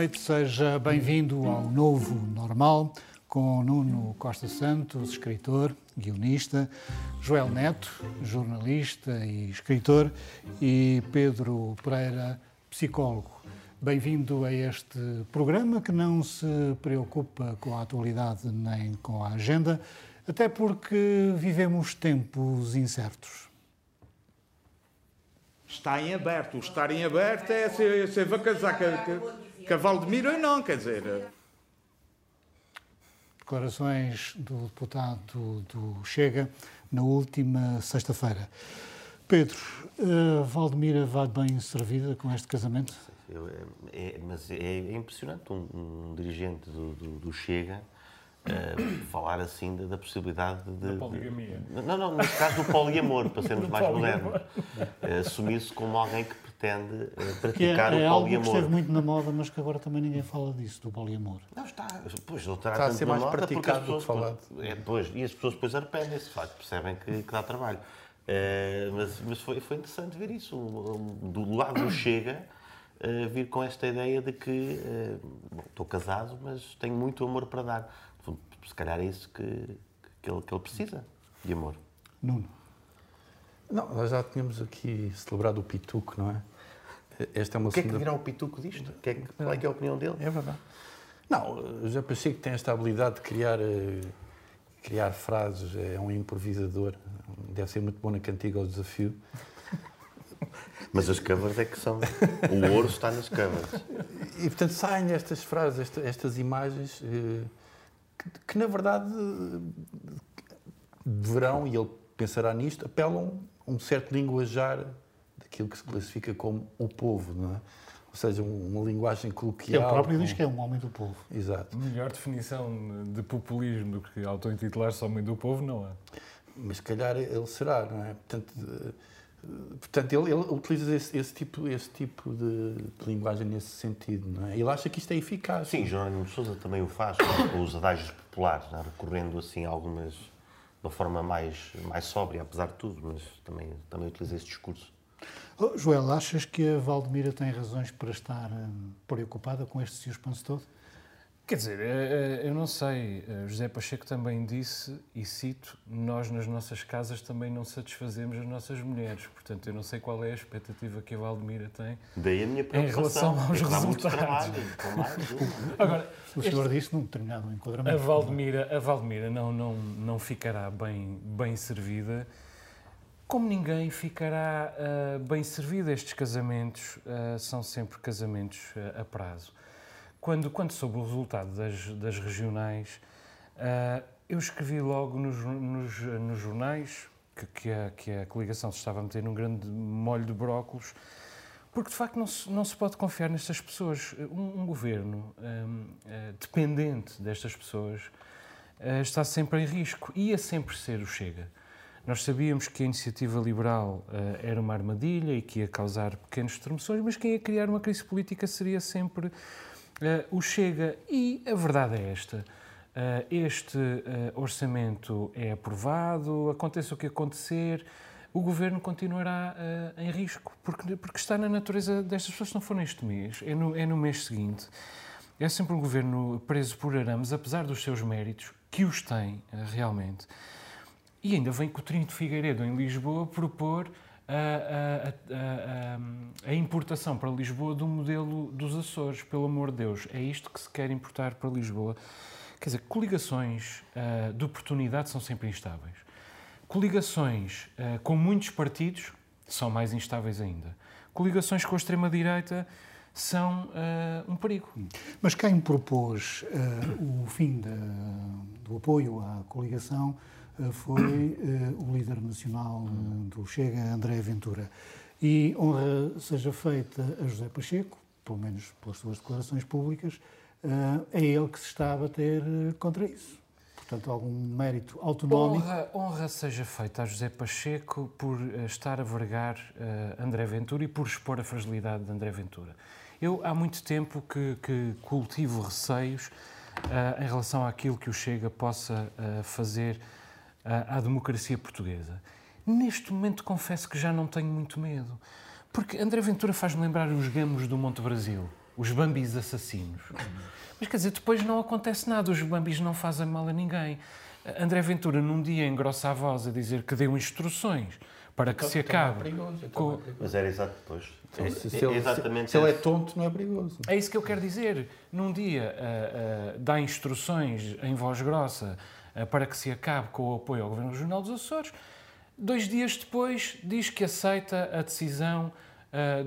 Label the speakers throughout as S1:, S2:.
S1: Noite, seja bem-vindo ao Novo Normal com Nuno Costa Santos, escritor, guionista, Joel Neto, jornalista e escritor, e Pedro Pereira, psicólogo. Bem-vindo a este programa que não se preocupa com a atualidade nem com a agenda, até porque vivemos tempos incertos.
S2: Está em aberto. O estar em aberto é ser, ser vacasaca. Cavalo de Mira, não, quer dizer. Eh,
S1: Declarações do deputado do Chega na última sexta-feira. Pedro, uh, Valdemira vai bem servida com este casamento?
S3: Eu, é, mas é, impressionante um, um dirigente do, do, do Chega uh, falar assim da, da possibilidade de. Da
S4: poligamia.
S3: De, não, não, neste caso do poliamor, para sermos mais modernos. Uh, Assumir-se como alguém que pretende uh, praticar
S1: é,
S3: é o poliamor.
S1: Algo que esteve muito na moda, mas que agora também ninguém fala disso, do poliamor.
S3: Não, está. Pois, está,
S5: está a ser mais praticado do que falado.
S3: É, pois, e as pessoas depois arrependem-se, de facto, percebem que, que dá trabalho. Uh, mas mas foi, foi interessante ver isso. Do lado do Chega, uh, vir com esta ideia de que uh, bom, estou casado, mas tenho muito amor para dar. Se calhar é isso que, que, ele, que ele precisa, de amor.
S1: Nuno.
S5: Não, nós já tínhamos aqui celebrado o Pituco, não é?
S3: Esta é uma o que segunda... é que dirá o Pituco disto? Que é, qual é, que é a opinião dele?
S5: É verdade. Não, já pensei que tem esta habilidade de criar, eh, criar frases, é um improvisador, deve ser muito bom na cantiga ao desafio.
S3: Mas as covers é que são. O ouro está nas covers.
S5: E portanto saem estas frases, estas, estas imagens eh, que, que, na verdade deverão, e ele pensará nisto, apelam um certo linguajar aquilo que se classifica como o povo, não é? Ou seja, uma linguagem coloquial.
S1: Ele próprio com... diz que é um homem do povo.
S5: Exato.
S4: Melhor definição de populismo do que auto-intitular-se homem do povo não é.
S5: Mas se calhar ele será, não é? Portanto, portanto ele, ele utiliza esse, esse, tipo, esse tipo de, de, linguagem nesse sentido, não é? Ele acha que isto é eficaz.
S3: Sim, Jerónimo de Sousa também o faz, com os adágios populares, é? recorrendo assim a algumas uma forma mais, mais sóbria, apesar de tudo, mas também, também utiliza esse discurso.
S1: Oh, Joel, achas que a Valdemira tem razões para estar hum, preocupada com este suspense todo?
S4: Quer dizer, eh, eh, eu não sei. Eh, José Pacheco também disse, e cito, nós nas nossas casas também não satisfazemos as nossas mulheres. Portanto, eu não sei qual é a expectativa que a Valdemira tem
S3: Daí a minha
S4: em relação aos resultados.
S1: Agora, o senhor este, disse num determinado enquadramento.
S4: A Valdemira, a Valdemira não, não, não ficará bem, bem servida como ninguém ficará uh, bem servido. Estes casamentos uh, são sempre casamentos uh, a prazo. Quando, quando soube o resultado das, das regionais, eu escrevi logo nos, nos, nos jornais que, que, a, que a coligação se estava a meter num grande molho de brócolos, porque de facto não se, não se pode confiar nestas pessoas. Um, um governo um, dependente destas pessoas está sempre em risco. Ia sempre ser o Chega. Nós sabíamos que a iniciativa liberal uh, era uma armadilha e que ia causar pequenos tremores, mas quem ia criar uma crise política seria sempre uh, o Chega. E a verdade é esta. Uh, este orçamento é aprovado, aconteça o que acontecer, o governo continuará em risco, porque, porque está na natureza destas pessoas, se não for neste mês, é no, é no mês seguinte. É sempre um governo preso por arames, apesar dos seus méritos, que os tem realmente. E ainda vem Coutinho de Figueiredo, em Lisboa, propor a, a, a, a, importação para Lisboa do modelo dos Açores. Pelo amor de Deus, é isto que se quer importar para Lisboa. Quer dizer, coligações uh, de oportunidade são sempre instáveis. Coligações uh, com muitos partidos são mais instáveis ainda. Coligações com a extrema-direita são uh, um perigo.
S1: Mas quem propôs o fim de, do apoio à coligação foi eh, o líder nacional eh, do Chega, André Ventura. E honra seja feita a José Pacheco, pelo menos pelas suas declarações públicas, é ele que se está a bater contra isso. Portanto, algum mérito autonómico.
S4: Honra, honra seja feita a José Pacheco por estar a vergar André Ventura e por expor a fragilidade de André Ventura. Eu há muito tempo que, que cultivo receios uh, em relação àquilo que o Chega possa uh, fazer à democracia portuguesa. Neste momento confesso que já não tenho muito medo, porque André Ventura faz-me lembrar os gamos do Monte Brasil, os bambis assassinos. Mas quer dizer, depois não acontece nada, os bambis não fazem mal a ninguém. André Ventura, num dia, engrossa a voz a dizer que deu instruções para que então, se é acabe.
S5: Perigoso, então é
S3: com... Mas era exato depois.
S5: Então, é, se, se, ele, exatamente se, se ele é tonto, não é perigoso.
S4: É isso que eu quero dizer. Num dia uh, uh, dá instruções em voz grossa para que se acabe com o apoio ao Governo Regional dos Açores. Dois dias depois diz que aceita a decisão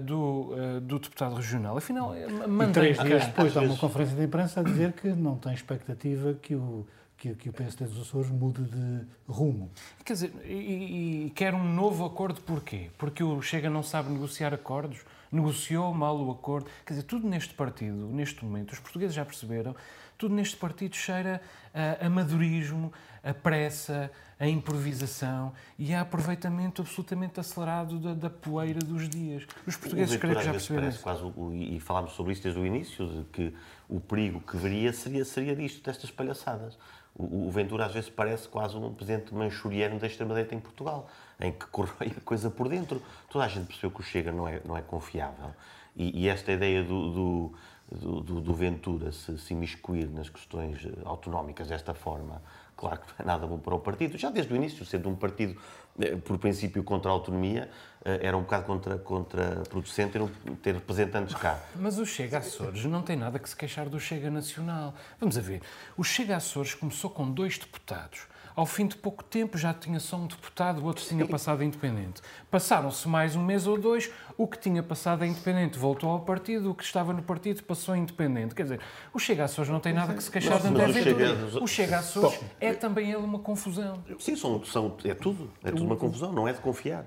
S4: do, do deputado regional. Afinal,
S1: mantém... E três dias depois dá uma conferência de imprensa a dizer que não tem expectativa que o que, que o PSD dos Açores mude de rumo.
S4: Quer dizer, e, e quer um novo acordo porquê? Porque o Chega não sabe negociar acordos? Negociou mal o acordo? Quer dizer, tudo neste partido, neste momento, os portugueses já perceberam, tudo neste partido cheira a amadorismo, a pressa, a improvisação e a aproveitamento absolutamente acelerado da, da poeira dos dias. Os portugueses creio que já perceberam
S3: isso. Quase, e falámos sobre isso desde o início, de que o perigo que veria seria, seria disto, destas palhaçadas. O, Ventura às vezes parece quase um presidente manchuriano da extrema-direita em Portugal, em que corrói a coisa por dentro. Toda a gente percebeu que o Chega não é, não é confiável. E, e esta ideia do, do do, do, Ventura se, se imiscuir nas questões autonómicas desta forma, claro que não é nada bom para o partido. Já desde o início, sendo um partido, eh, por princípio, contra a autonomia, eh, era um bocado contra, contraproducente ter, ter representantes cá.
S4: Mas o Chega Açores não tem nada que se queixar do Chega Nacional. Vamos a ver. O Chega Açores começou com dois deputados. Ao fim de pouco tempo já tinha só um deputado, o outro tinha passado a independente. Passaram-se mais um mês ou dois, o que tinha passado a independente voltou ao partido, o que estava no partido passou a independente. Quer dizer, o Chega Açores não tem nada que se queixar de André Ventura. O Chega Açores é também ele uma confusão.
S3: Sim, são, são, é tudo. É tudo uma confusão, não é de confiar.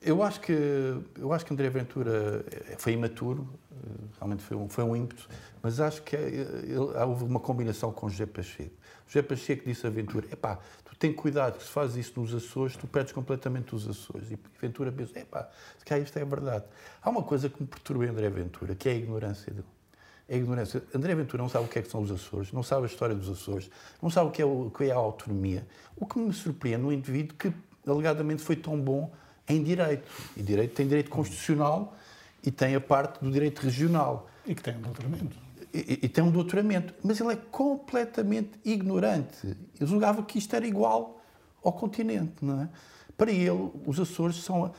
S5: Eu acho que eu acho que André Ventura foi imaturo, realmente foi um, foi um ímpeto, mas acho que ele, houve uma combinação com José Pacheco. José Pacheco disse a Ventura, epá, tu tem cuidado que se faz isso nos Açores, tu perdes completamente os Açores. E Ventura pensa, epá, se calhar isto é verdade. Há uma coisa que me perturba em André Ventura, que é a ignorância dele. É ignorância. André Ventura não sabe o que é que são os Açores, não sabe a história dos Açores, não sabe o que é, o que é a autonomia. O que me surpreende no indivíduo que alegadamente foi tão bom em direito. E direito tem direito constitucional e tem a parte do direito regional.
S1: E que tem um doutoramento.
S5: E, e, tem um doutoramento. Mas ele é completamente ignorante. Eu julgava que isto era igual ao continente, não é? Para ele, os Açores são,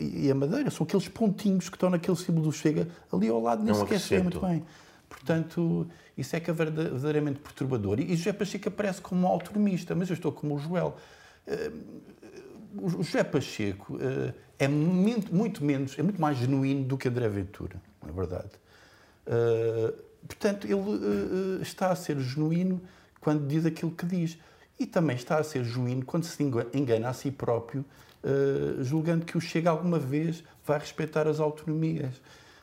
S5: e a Madeira são aqueles pontinhos que estão naquele símbolo do Chega ali ao lado, nem
S3: não
S5: sequer se vê muito bem. Portanto, isso é que é verdadeiramente perturbador. E José Pacheco aparece como um autonomista, mas eu estou como o Joel. Eh, o José Pacheco uh, é muito, muito, menos, é muito mais genuíno do que André Ventura, na verdade. Uh, portanto, ele uh, está a ser genuíno quando diz aquilo que diz. E também está a ser genuíno quando se engana a si próprio, julgando que o Chega alguma vez vai respeitar as autonomias.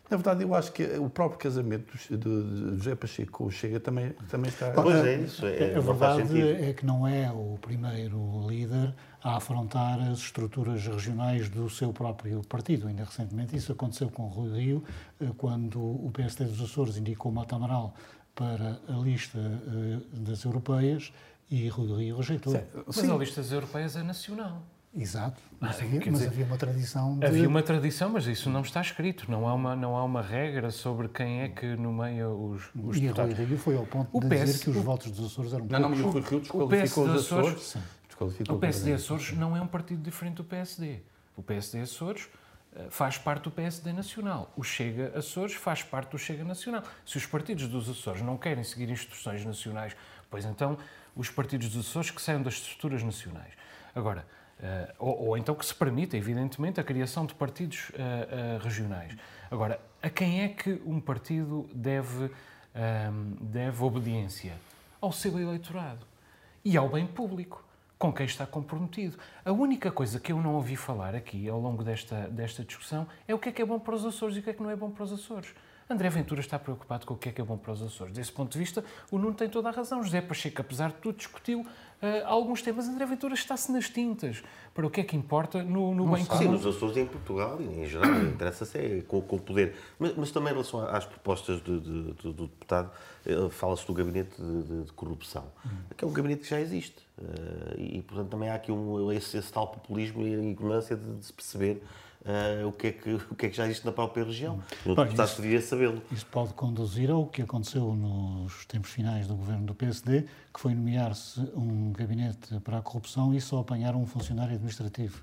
S5: Na verdade, eu acho que o próprio casamento de José Pacheco com o Chega também, também está...
S3: Pois é, isso. É,
S1: a verdade é que não é o primeiro líder a afrontar as estruturas regionais do seu próprio partido. Ainda recentemente isso aconteceu com o Rui Rio, eh, quando o PSD dos Açores indicou Mata Amaral para a lista eh, das europeias e Rui Rio rejeitou.
S4: Mas Sim. a lista das europeias é nacional.
S1: Exato, mas, havia, mas dizer, havia, uma tradição. De...
S4: Havia uma tradição, mas isso não está escrito. Não há uma, não há uma regra sobre quem é que nomeia os, os
S1: e deputados. E Rui Rio foi ao ponto o de PS, dizer que os o... votos dos Açores eram
S5: Não, não, mas o Rui Rio desqualificou os Açores.
S4: Sim. O PSD Açores não é um partido diferente do PSD. O PSD Açores eh, faz parte do PSD Nacional. O Chega Açores faz parte do Chega Nacional. Se os partidos dos Açores não querem seguir instruções nacionais, pois então os partidos dos Açores que saiam das estruturas nacionais. Agora, uh, ou, ou, então que se permita, evidentemente, a criação de partidos uh, regionais. Agora, a quem é que um partido deve, ehm, deve obediência? Ao seu eleitorado e ao bem público com quem está comprometido. A única coisa que eu não ouvi falar aqui ao longo desta, desta discussão é o que é que é bom para os Açores e o que é que não é bom para os Açores. André Ventura está preocupado com o que é que é bom para os Açores. Desse ponto de vista, o Nuno tem toda a razão. José Pacheco, apesar de tudo, discutiu uh, alguns temas. André Ventura está-se nas tintas para o que é que importa no, no bem comum.
S3: Sim, nos Açores e em Portugal, e em geral, interessa-se é com, com, o poder. Mas, mas, também em relação às propostas de, de, de, do deputado, eh, fala-se do gabinete de, corrupção, que é um gabinete que já existe. Uh, e, portanto, também há aqui um, esse, esse tal populismo e ignorância de, se perceber uh, o, que é que, o que é que já existe na própria região. O deputado poderia sabê-lo.
S1: Isso pode conduzir ao que aconteceu nos tempos finais do governo do PSD, que foi nomear-se um gabinete para a corrupção e só apanhar um funcionário administrativo.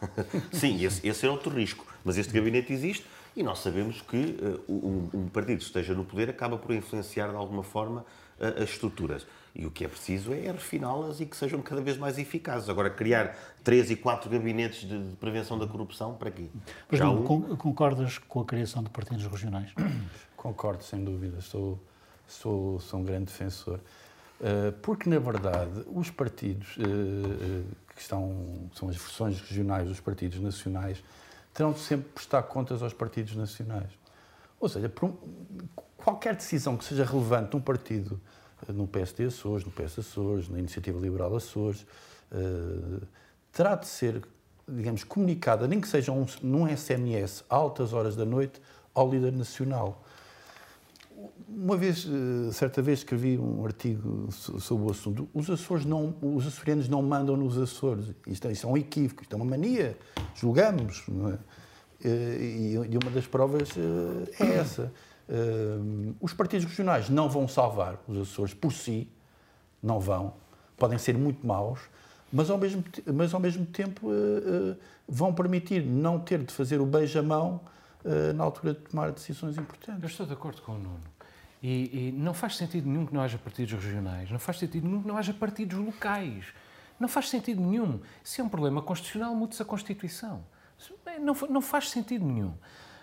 S3: Sim, esse, esse é outro risco. Mas este gabinete existe e nós sabemos que uh, um, um, partido que esteja no poder acaba por influenciar de alguma forma uh, as estruturas. E o que é preciso é refiná-las e que sejam cada vez mais eficazes. Agora, criar três e quatro gabinetes de, prevenção da corrupção, para quê?
S1: Mas Já um... concordas com a criação de partidos regionais?
S5: Concordo, sem dúvida. Sou, sou, sou um grande defensor. Uh, porque, na verdade, os partidos uh, que estão, são as versões regionais dos partidos nacionais, terão de sempre prestar contas aos partidos nacionais. Ou seja, um, qualquer decisão que seja relevante num partido no PSD Açores, no PS Açores, na Iniciativa Liberal Açores, uh, terá de ser, digamos, comunicada, nem que seja um, num SMS, a altas horas da noite, ao líder nacional. Uma vez, eh, certa vez, escrevi um artigo sobre o assunto. Os Açores não, os açorianos não mandam nos Açores. Isto, é, isto é um equívoco, isto é uma mania. Julgamos. É? Eh, e uma das provas é essa. Os partidos regionais não vão salvar os Açores por si, não vão, podem ser muito maus, mas ao mesmo, mas ao mesmo tempo uh, uh, vão permitir não ter de fazer o beijamão na altura de tomar decisões importantes.
S4: Eu estou de acordo com o Nuno. E, e, não faz sentido nenhum que não haja partidos regionais, não faz sentido nenhum que não haja partidos locais. Não faz sentido nenhum. Se é um problema constitucional, mude-se a Constituição. Não, não faz sentido nenhum.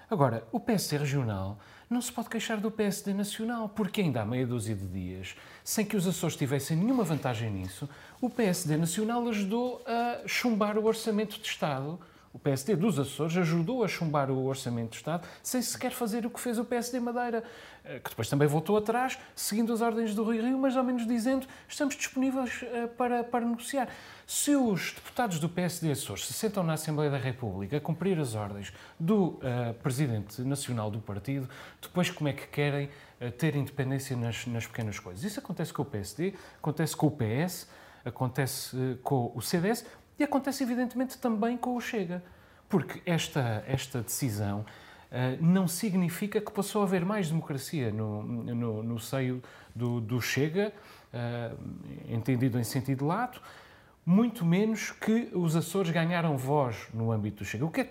S4: Agora, o PSD regional não se pode queixar do PSD nacional, porque ainda há meia dúzia de dias, sem que os Açores tivessem nenhuma vantagem nisso, o PSD nacional ajudou a chumbar o orçamento de Estado o PSD dos Açores ajudou a chumbar o orçamento do Estado sem sequer fazer o que fez o PSD Madeira, eh, que depois também voltou atrás, seguindo as ordens do Rui Rio, mas ao menos dizendo estamos disponíveis eh, para, para negociar. Se os deputados do PSD Açores se sentam na Assembleia da República a cumprir as ordens do uh, Presidente Nacional do Partido, depois como é que querem uh, ter independência nas, nas pequenas coisas? Isso acontece com o PSD, acontece com o PS, acontece uh, com o CDS, e acontece, evidentemente, também com o Chega, porque esta, esta decisão uh, não significa que passou a haver mais democracia no, no, no seio do, do Chega, uh, entendido em sentido lato, muito menos que os Açores ganharam voz no âmbito do Chega. O, que é,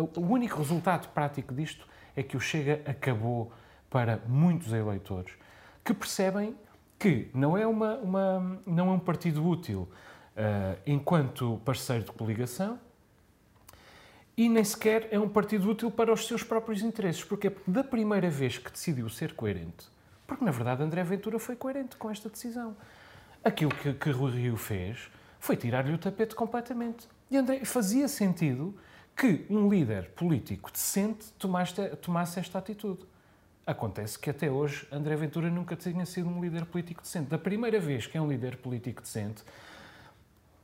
S4: o único resultado prático disto é que o Chega acabou para muitos eleitores que percebem que não é, uma, uma não é um partido útil enquanto parceiro de coligação e nem sequer é um partido útil para os seus próprios interesses. Porque da primeira vez que decidiu ser coerente, porque na verdade André Ventura foi coerente com esta decisão, aquilo que, que Rui Rio fez foi tirar-lhe o tapete completamente. E André, fazia sentido que um líder político decente tomasse esta atitude. Acontece que até hoje André Ventura nunca tinha sido um líder político decente. Da primeira vez que é um líder político decente,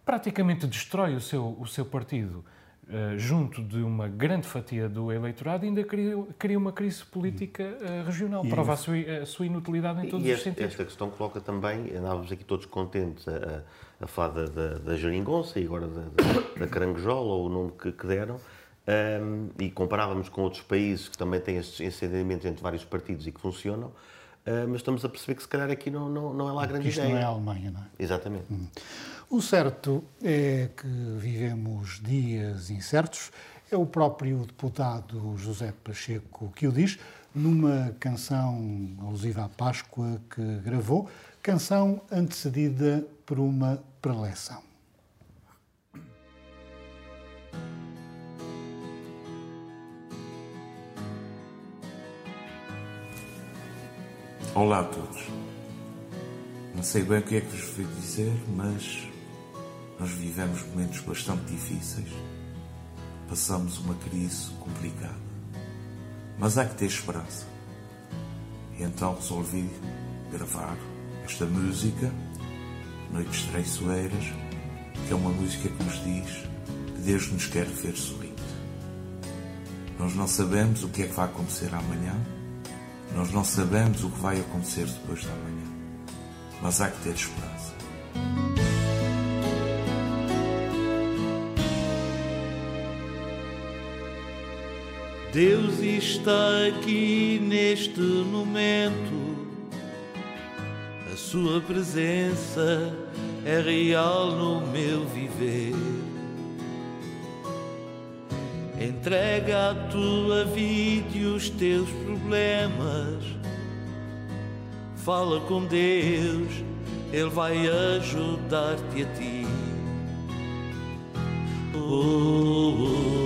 S4: praticamente destrói o seu, o seu partido uh, junto de uma grande fatia do eleitorado e ainda cria, cria uma crise política uh, regional. E Prova a sua, a sua, inutilidade em todos os sentidos.
S3: Esta questão coloca também, andávamos aqui todos contentes a, a falar da, da, da Jeringonça e agora da, da, da Caranguejola, ou o nome que, que deram, um, ehm, e comparávamos com outros países que também têm estes encendimentos entre vários partidos e que funcionam, Uh, mas estamos a perceber que se calhar aqui não, não, não é lá a grande
S1: Isto
S3: ideia.
S1: não é a Alemanha, não é?
S3: Exatamente. Hum.
S1: O certo é que vivemos dias incertos. É o próprio deputado José Pacheco que o diz numa canção alusiva à Páscoa que gravou, canção antecedida por uma preleção.
S6: Olá a todos. Não sei bem o que é que vos fui dizer, mas nós vivemos momentos bastante difíceis. Passamos uma crise complicada. Mas há que ter esperança. E então resolvi gravar esta música, Noites Traiçoeiras, que é uma música que nos diz que Deus nos quer ver sorrindo. Nós não sabemos o que é que vai acontecer amanhã, nós não sabemos o que vai acontecer depois da manhã, mas há que ter esperança.
S7: Deus está aqui neste momento. A sua presença é real no meu viver. Entrega a tua vida e os teus problemas. Fala com Deus, Ele vai ajudar-te a ti. Oh, oh,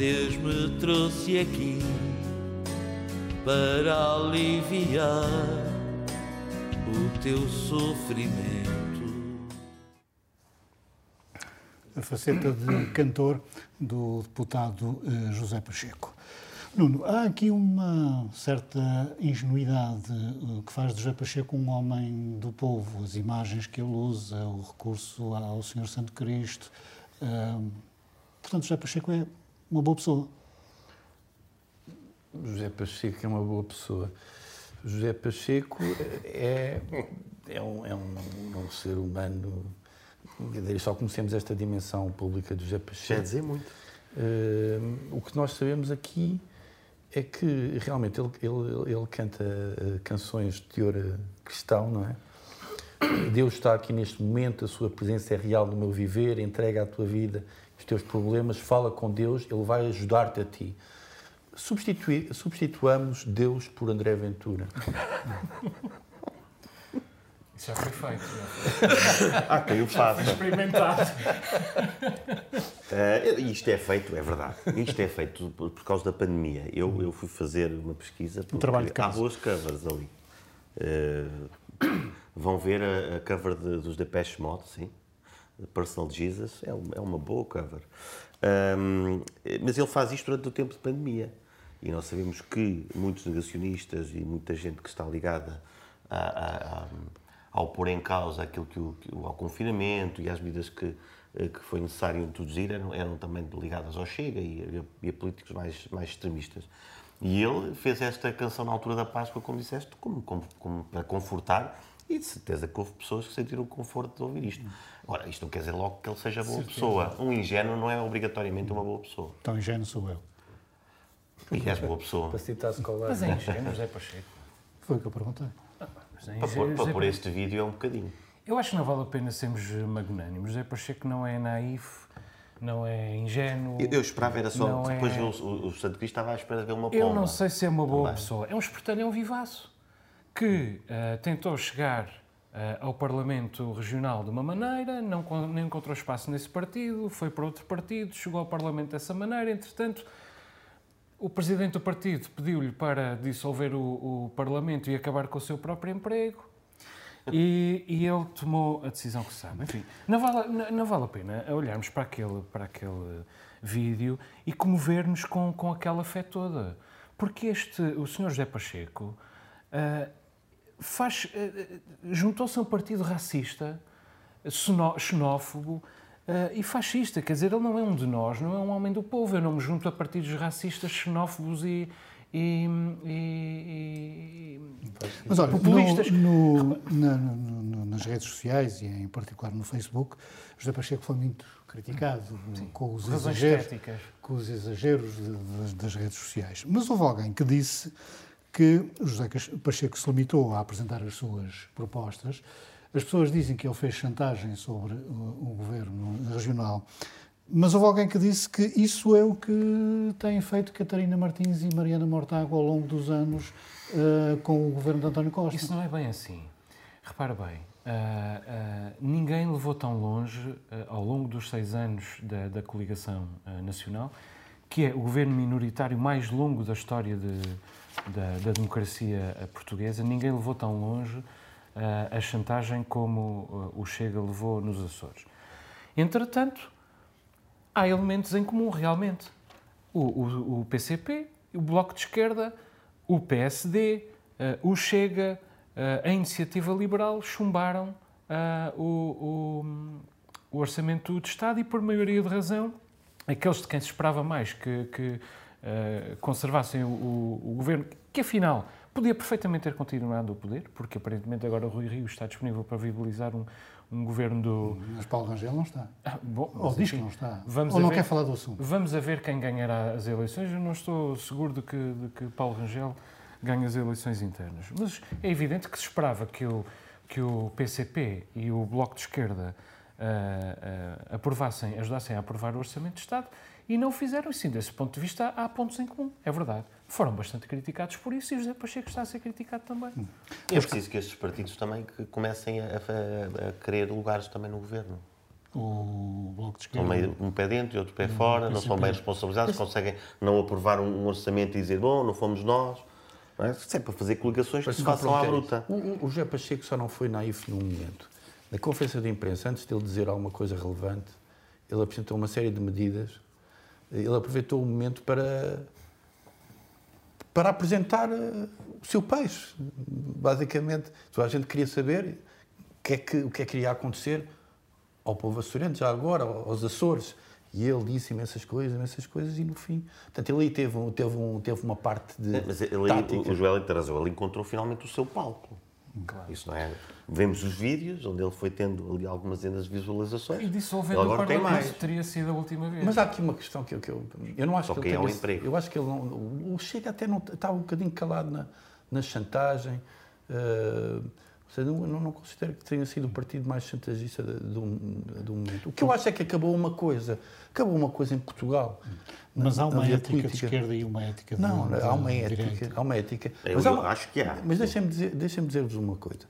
S7: Deus me trouxe aqui para aliviar o teu sofrimento.
S1: A faceta de cantor do deputado eh, José Pacheco. Nuno, há aqui uma certa ingenuidade eh, que faz de José Pacheco um homem do povo, as imagens que ele usa, o recurso ao Senhor Santo Cristo. Uh, portanto, José Pacheco é uma boa pessoa.
S5: José Pacheco é uma boa pessoa. José Pacheco é, é, um, é um, um ser humano. Só conhecemos esta dimensão pública de José Pacheco.
S3: Quer dizer muito.
S5: Uh, o que nós sabemos aqui é que realmente ele, ele, ele canta uh, canções de teor cristão, não é? Deus está aqui neste momento, a sua presença é real no meu viver, entrega a tua vida, os teus problemas, fala com Deus, Ele vai ajudar-te a ti. Substitui, substituamos Deus por André Ventura.
S4: Isso já foi feito.
S3: Há quem o faça.
S4: Experimentado.
S3: Uh, isto é feito, é verdade. Isto é feito por, por causa da pandemia. Eu, eu fui fazer uma pesquisa porque
S1: trabalho de
S3: há
S1: casa.
S3: boas covers ali. Uh, vão ver a, a cover de, dos Depeche Mode, sim. Personal Jesus, é uma, é uma boa cover. Um, mas ele faz isto durante o tempo de pandemia. E nós sabemos que muitos negacionistas e muita gente que está ligada a, a, a, ao pôr em causa aquilo que o, que ao confinamento e às medidas que, que foi necessário introduzir eram, eram também ligadas ao Chega e, e a políticos mais, mais extremistas. E ele fez esta canção na altura da Páscoa, como disseste, como, como, como para confortar e de certeza que houve pessoas que sentiram o conforto de ouvir isto. Agora, isto não quer dizer logo que ele seja boa pessoa. Um ingênuo não é obrigatoriamente uma boa pessoa.
S1: Tão ingênuo sou eu.
S3: E és boa pessoa.
S5: Para citar Escolar.
S4: Mas é ingênuo, José Pacheco.
S1: Foi o que eu perguntei.
S4: Mas é
S3: Para pôr,
S4: ingênuo,
S3: para pôr este vídeo é um bocadinho.
S4: Eu acho que não vale a pena sermos magnânimos. José Pacheco não é naif, não é ingênuo.
S3: Eu, eu esperava, era só. Depois
S4: é-
S3: o, o, o Santo Cristo estava à espera de ver uma pomba.
S4: Eu não sei se é uma boa
S3: Também.
S4: pessoa. É um espertalhão vivaço que eh, tentou chegar eh, ao Parlamento Regional de uma maneira, não, não encontrou espaço nesse partido, foi para outro partido, chegou ao Parlamento dessa maneira. Entretanto, o presidente do partido pediu-lhe para dissolver o, o Parlamento e acabar com o seu próprio emprego. E, e ele tomou a decisão que sabe. Enfim, não vale, não, não vale a pena olharmos para aquele, para aquele vídeo e comover-nos com, com aquela fé toda. Porque este, o senhor José Pacheco ah, faz, ah, juntou-se a um partido racista, xenófobo ah, e fascista. Quer dizer, ele não é um de nós, não é um homem do povo. Eu não me junto a partidos racistas, xenófobos e. e, e- e-
S1: Mas olha,
S4: Populistas.
S1: no- no- na- no- nas redes sociais e em particular no Facebook, José Pacheco foi muito criticado com os exageros, com os exageros de- das, das redes sociais. Mas houve alguém que disse que José Pacheco se limitou a apresentar as suas propostas. As pessoas dizem que ele fez chantagem sobre o, o governo regional. Mas houve alguém que disse que isso é o que têm feito Catarina Martins e Mariana Mortágua ao longo dos anos eh, com o governo de António Costa.
S4: Isso não é bem assim. Repara bem, ah, ah, ninguém levou tão longe ah, ao longo dos seis anos da, da coligação ah, nacional, que é o governo minoritário mais longo da história de- da, da democracia ah, portuguesa, ninguém levou tão longe ah, a chantagem como ah, o Chega levou nos Açores. Entretanto, há elementos em comum, realmente. O, o- o PCP, o Bloco de Esquerda, o PSD, eh, o Chega, eh, a Iniciativa Liberal chumbaram ah, o, o- Orçamento de Estado e, por maioria de razão, aqueles de quem se esperava mais que, que, eh, conservassem o, o- o governo, que afinal podia perfeitamente ter continuado o poder, porque aparentemente agora o Rui Rio está disponível para viabilizar um, um governo do.
S1: Mas Paulo Rangel não está.
S4: Ah, bom,
S1: Ou diz que não está.
S4: Vamos
S1: Ou não
S4: ver-
S1: quer falar do assunto.
S4: Vamos a ver quem ganhará as eleições. Eu não estou seguro de que, de que Paulo Rangel ganhe as eleições internas. Mas é evidente que se esperava que o, que o PCP e o Bloco de Esquerda ah, aprovassem, ajudassem a aprovar o Orçamento de Estado e não fizeram. E sim, desse ponto de vista, há pontos em comum. É verdade. Foram bastante criticados por isso e José Pacheco está a ser criticado também.
S3: E é preciso que estes partidos também que comecem a, a- a querer lugares também no governo.
S1: O Bloco de Esquerda.
S3: meio um pé dentro e outro pé fora, não são bem responsabilizados, conseguem não aprovar um, um orçamento e dizer, bom, não fomos nós. Não é? Isso é para fazer coligações que
S5: Para
S3: se façam à bruta.
S5: O, o, o José Pacheco só não foi naif num momento. Na conferência de imprensa, antes de ele dizer alguma coisa relevante, ele apresentou uma série de medidas. Ele aproveitou o momento para, para apresentar eh, o seu peixe. Basicamente, toda a gente queria saber o que é que, o que, é que iria acontecer ao povo açoriano, já agora, aos Açores. E ele disse imensas coisas, imensas coisas, e no fim. Portanto, ele aí teve, teve, um, teve uma parte de.
S3: É, Mas ele,
S5: tática.
S3: o, Joel razão, ele encontrou finalmente o seu palco. Isso não é? Vemos os vídeos onde ele foi tendo ali algumas de visualizações.
S4: E dissolvendo
S3: Ele
S4: o
S3: agora tem mais.
S4: teria sido a última vez.
S5: Mas há aqui uma questão que eu, que eu, eu não acho
S3: Só
S5: que
S3: que
S5: ele
S3: é
S5: tenha...
S3: o emprego.
S5: Eu acho que ele não... O Chega até não estava um bocadinho calado na, na chantagem. ou seja, não, não, não considero que tenha sido o partido mais chantagista de- do, do momento. O que eu acho é que acabou uma coisa. Acabou uma coisa em Portugal.
S1: Mas há
S5: Na-
S1: uma
S5: na vida
S1: ética de
S5: política.
S1: esquerda e uma ética de
S5: Não,
S1: de
S5: há uma ética.
S1: direita.
S5: Há uma ética.
S3: Eu-
S5: há
S3: eu
S5: uma-
S3: acho que há.
S5: Mas deixem-me dizer, deixem dizer-vos uma coisa.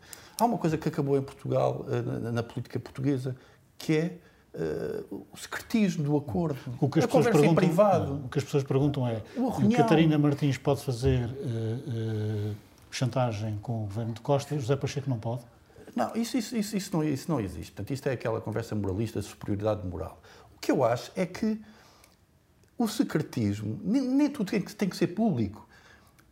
S5: Há uma coisa que acabou em Portugal, eh, na, na política portuguesa, que é eh, o secretismo do acordo.
S1: O que as
S5: a
S1: pessoas
S5: conversa em
S1: perguntam,
S5: privado.
S1: o que as pessoas perguntam é:
S5: O.
S1: Catarina Martins pode fazer eh, eh, chantagem com o governo de Costa, José Pacheco não pode?
S5: Não, isso, isso, isso, isso, não, isso não existe. Portanto, isto é aquela conversa moralista de superioridade moral. O que eu acho é que o secretismo, nem, nem tudo tem que, tem que ser público.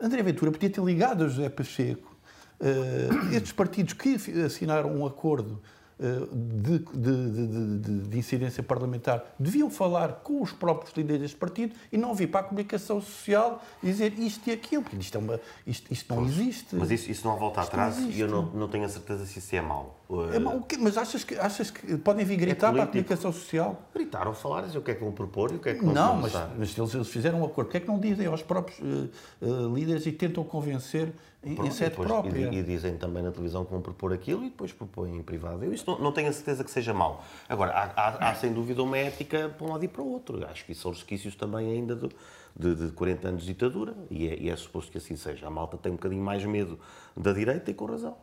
S5: André Ventura podia ter ligado a José Pacheco. Eh, estes partidos que assinaram um acordo de, de- de- de- de- incidência parlamentar deviam falar com os próprios líderes deste partido e não vir para a comunicação social dizer isto e aquilo, porque isto, é uma, isto, isto não existe.
S3: Mas isso, isso não há volta
S5: Isto
S3: atrás e eu não, não tenho a certeza se isso é mau.
S5: É, mas, o achas que, achas que podem vir gritar para a comunicação social?
S3: Gritar ou falar, dizer o que é que vão propor e o que é que vão
S5: Não, mas, mas se eles, eles fizeram um acordo, porquê é que não dizem aos próprios eh, eh, líderes e tentam convencer em, em
S3: Pronto, e
S5: sede
S3: depois-
S5: própria?
S3: E, e dizem também na televisão que vão propor aquilo e depois propõem em privado. Eu isso não, não tenho a certeza que seja mau. Agora, há, há- há, sem dúvida uma ética para um lado e para o outro. Acho que isso são resquícios também ainda do- de, de 40 anos de ditadura e é, e é suposto que assim seja. A malta tem um bocadinho mais medo da direita e com razão.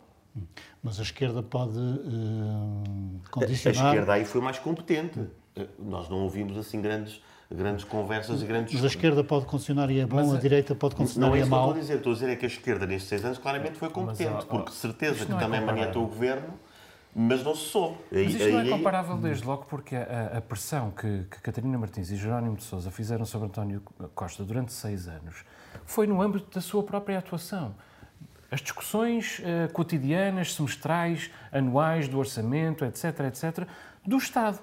S1: Mas a esquerda pode
S3: A
S1: condicionar.
S3: esquerda aí foi mais competente. Eh, Nós não ouvimos assim grandes, grandes conversas e grandes
S1: Mas a esquerda pode condicionar e é bom,
S4: Mas
S1: a
S4: a-
S1: direita pode condicionar
S3: Não é
S1: e é
S3: isso que eu
S1: mau.
S3: estou a dizer. Estou a dizer é que a esquerda nestes seis anos claramente foi competente,
S4: ó,
S3: porque certeza
S4: isto
S3: que
S4: não é
S3: também maniatou o governo, mas não se soube. Aí-
S4: Mas isto não é
S3: aí-
S4: comparável desde logo porque a, a pressão que, que Catarina Martins e Jerónimo de Sousa fizeram sobre António Costa durante seis anos foi no âmbito da sua própria atuação. As discussões eh, cotidianas, semestrais, anuais do orçamento, etc., etc., do Estado.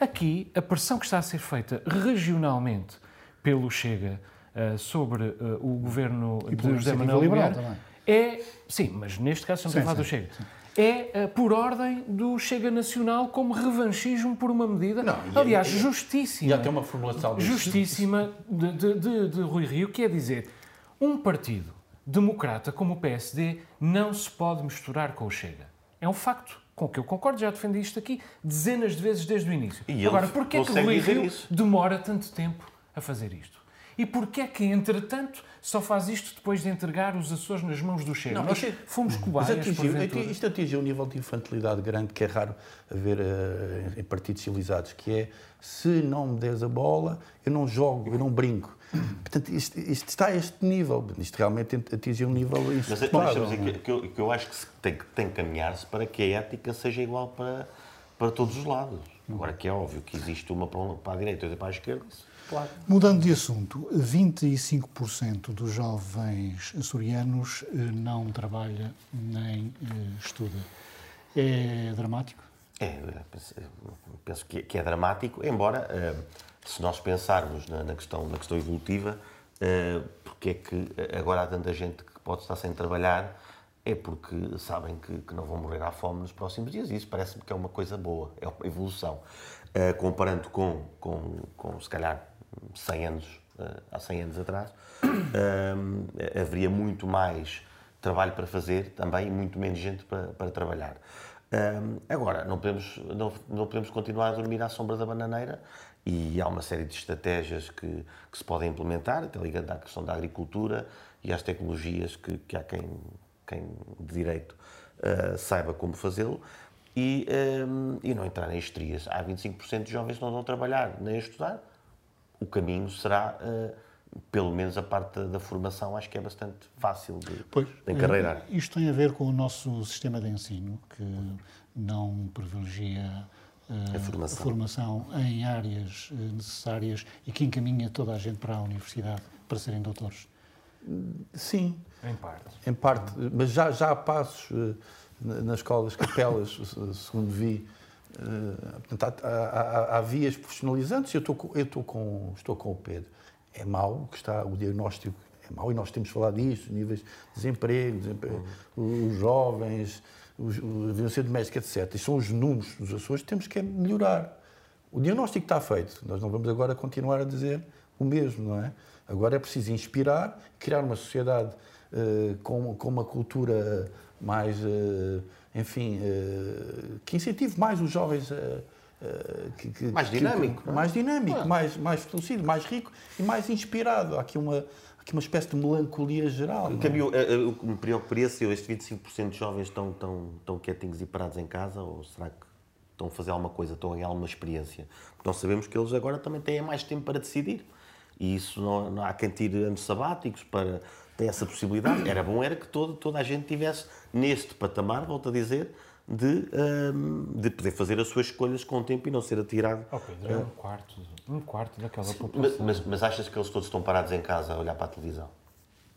S4: Aqui, a pressão que está a ser feita regionalmente pelo Chega eh, sobre eh, o governo
S1: E
S4: de José Manuel
S1: Liberal também.
S4: é, sim, mas neste caso estamos a
S1: Sim,
S4: falar do
S1: sim,
S4: Chega. É eh, por ordem do Chega Nacional como revanchismo por uma medida,
S5: Não, e-
S4: aliás,
S5: e-
S4: justíssima.
S5: E até uma formulação.
S4: Justíssima de, de, de, de Rui Rio, que é dizer, um partido democrata como o PSD não se pode misturar com o Chega. É um facto com que eu concordo, já defendi isto aqui dezenas de vezes desde o início.
S3: E
S4: Agora, porquê é que
S3: consegue
S4: Rui Rio
S3: isso.
S4: demora tanto tempo a fazer isto? E porquê é que, entretanto, só faz isto depois de entregar os Açores nas mãos do Chega?
S5: Não,
S4: Nós
S5: isto é-
S4: fomos
S5: Mas
S4: cobaias,
S5: atingiu,
S4: porventura.
S5: isto atingiu um nível de infantilidade grande que é raro haver eh, em partidos civilizados, que é se não me des a bola, eu não jogo, eu não brinco. Portanto, isto, isto está a este nível. Isto realmente atingiu um nível
S3: Mas
S5: insuportável.
S3: dizer que, que, eu, que eu acho que se tem, que tem que caminhar-se para que a ética seja igual para, para todos os lados. Agora que é óbvio que existe uma para, um- para a direita e outra para a esquerda, isso
S5: Claro.
S1: Mudando de assunto, 25% dos jovens açorianos eh, não trabalha nem eh, estuda. É dramático?
S3: É, penso- que é, dramático, embora, eh, se nós pensarmos na, questão, na questão evolutiva, porque é que agora há tanta gente que pode estar sem trabalhar, é porque sabem que, que não vão morrer à fome nos próximos dias, e isso parece-me que é uma coisa boa, é uma evolução. Comparando com, com, com, se calhar, 100 anos, eh, há 100 anos atrás, haveria muito mais trabalho para fazer também e muito menos gente para, para trabalhar. Agora, não podemos, não, não podemos continuar a dormir à sombra da bananeira e há uma série de estratégias que, que se podem implementar, até ligando à questão da agricultura e às tecnologias que, que há quem, quem de direito uh, saiba como fazê-lo e, hum, e não entrar em histerias. Há 25% de jovens que não vão trabalhar nem estudar. O caminho será, uh, pelo menos a parte da, da formação, acho que é bastante fácil de, de encarreirar.
S1: eh, Isto tem a ver com o nosso sistema de ensino, que não privilegia eh,
S3: A formação.
S1: a formação em áreas necessárias e que encaminha toda a gente para a universidade para serem doutores.
S5: Sim,
S4: Em parte.
S5: em parte, mas já, já há passos na- nas escolas, capelas, se- segundo vi. Eh, portanto, há, há- há- vias profissionalizantes. Eu, estou eu estou, com, estou com o Pedro. É mau que está, o diagnóstico é mau e nós temos falado disso, níveis de desemprego, desemprego os jovens, a violência doméstica, etc. E são os números dos Açores que temos que melhorar. O diagnóstico está feito. Nós não vamos agora continuar a dizer o mesmo, não é? Agora é preciso inspirar, criar uma sociedade eh, com, com uma cultura mais, eh, enfim, eh, que incentive mais os jovens a. eh, que- que-
S3: Mais
S5: que-
S3: dinâmico, não é?
S5: mais dinâmico, mais, mais fortalecido, mais rico e mais inspirado. Há aqui uma, aqui uma espécie de melancolia geral. é?
S3: Camilo, eh, eh, o que me preocuparia se eu, estes 25% de jovens estão, estão, estão quietinhos e parados em casa ou será que estão a fazer alguma coisa, estão a ganhar alguma experiência? Porque nós sabemos que eles agora também têm mais tempo para decidir e isso não, não há quem tire anos sabáticos para ter essa possibilidade. Era bom era que todo, toda a gente tivesse neste patamar, volto a dizer, de, ehm, de poder fazer as suas escolhas com o tempo e não ser atirado.
S4: Oh, Pedro, é um quarto, um quarto daquela
S3: Mas,
S4: população.
S3: mas, mas achas que eles todos estão parados em casa a olhar para a televisão?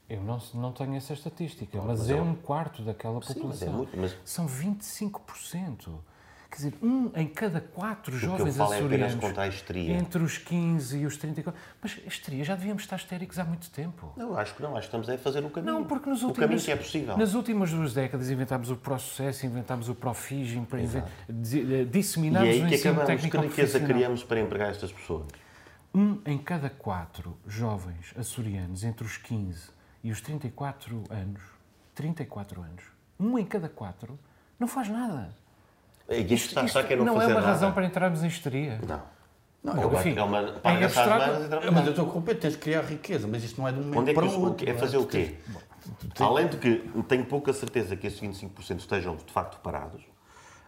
S4: Eu não, não tenho essa estatística, mas,
S3: mas
S4: é
S3: é
S4: um quarto daquela
S3: Sim,
S4: população.
S3: mas é muito, mas-
S4: São 25%. Quer dizer, um em cada quatro
S3: que
S4: jovens
S3: falo é
S4: açorianos
S3: histeria.
S4: entre os 15 e os 34. Mas histeria, já devíamos estar histéricos há muito tempo.
S3: Não, acho que não, acho que estamos a fazer o caminho.
S4: Não, porque nos
S3: o
S4: últimos,
S3: caminho que é possível.
S4: nas últimas duas décadas inventámos o processo, inventámos o di- eh, disseminámos
S3: E é aí
S4: o
S3: que
S4: ensino
S3: acabamos.
S4: técnico
S3: Que riqueza criamos para empregar estas pessoas?
S4: Um em cada quatro jovens açorianos entre os 15 e os 34 anos, 34 anos, um em cada quatro não faz nada.
S3: E isto que é não,
S4: não é uma
S3: nada.
S4: razão para entrarmos em histeria.
S3: Não.
S5: Não,
S4: Bom,
S5: eu
S4: enfim,
S3: é uma. Paga-se às
S4: abstrato-.
S5: Mas eu estou com tens de criar riqueza, mas isto não é de um momento
S3: Onde é que
S5: para o outro.
S3: é fazer o quê? Além de que tenho pouca certeza que esses 25% estejam de facto parados.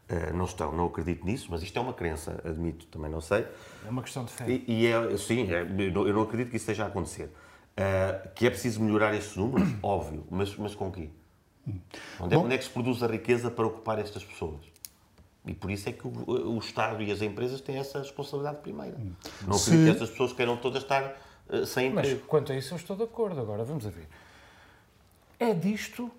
S3: Eh, não estão, não acredito nisso, mas isto é uma crença, admito, também não sei.
S4: É uma questão de fé.
S3: E, e é, sim, é, eu não- eu não acredito que isso esteja a acontecer. Eh, que é preciso melhorar estes números, óbvio, mas, mas com quê? Onde é,
S1: Bom.
S3: onde é que se produz a riqueza para ocupar estas pessoas? E por isso é que o, o Estado e as empresas têm essa responsabilidade primeira. Não
S1: Se-
S3: acredito que estas pessoas queiram todas estar eh, sem
S4: Mas
S3: emprego.
S4: quanto a isso eu estou de acordo. Agora, vamos a ver. É disto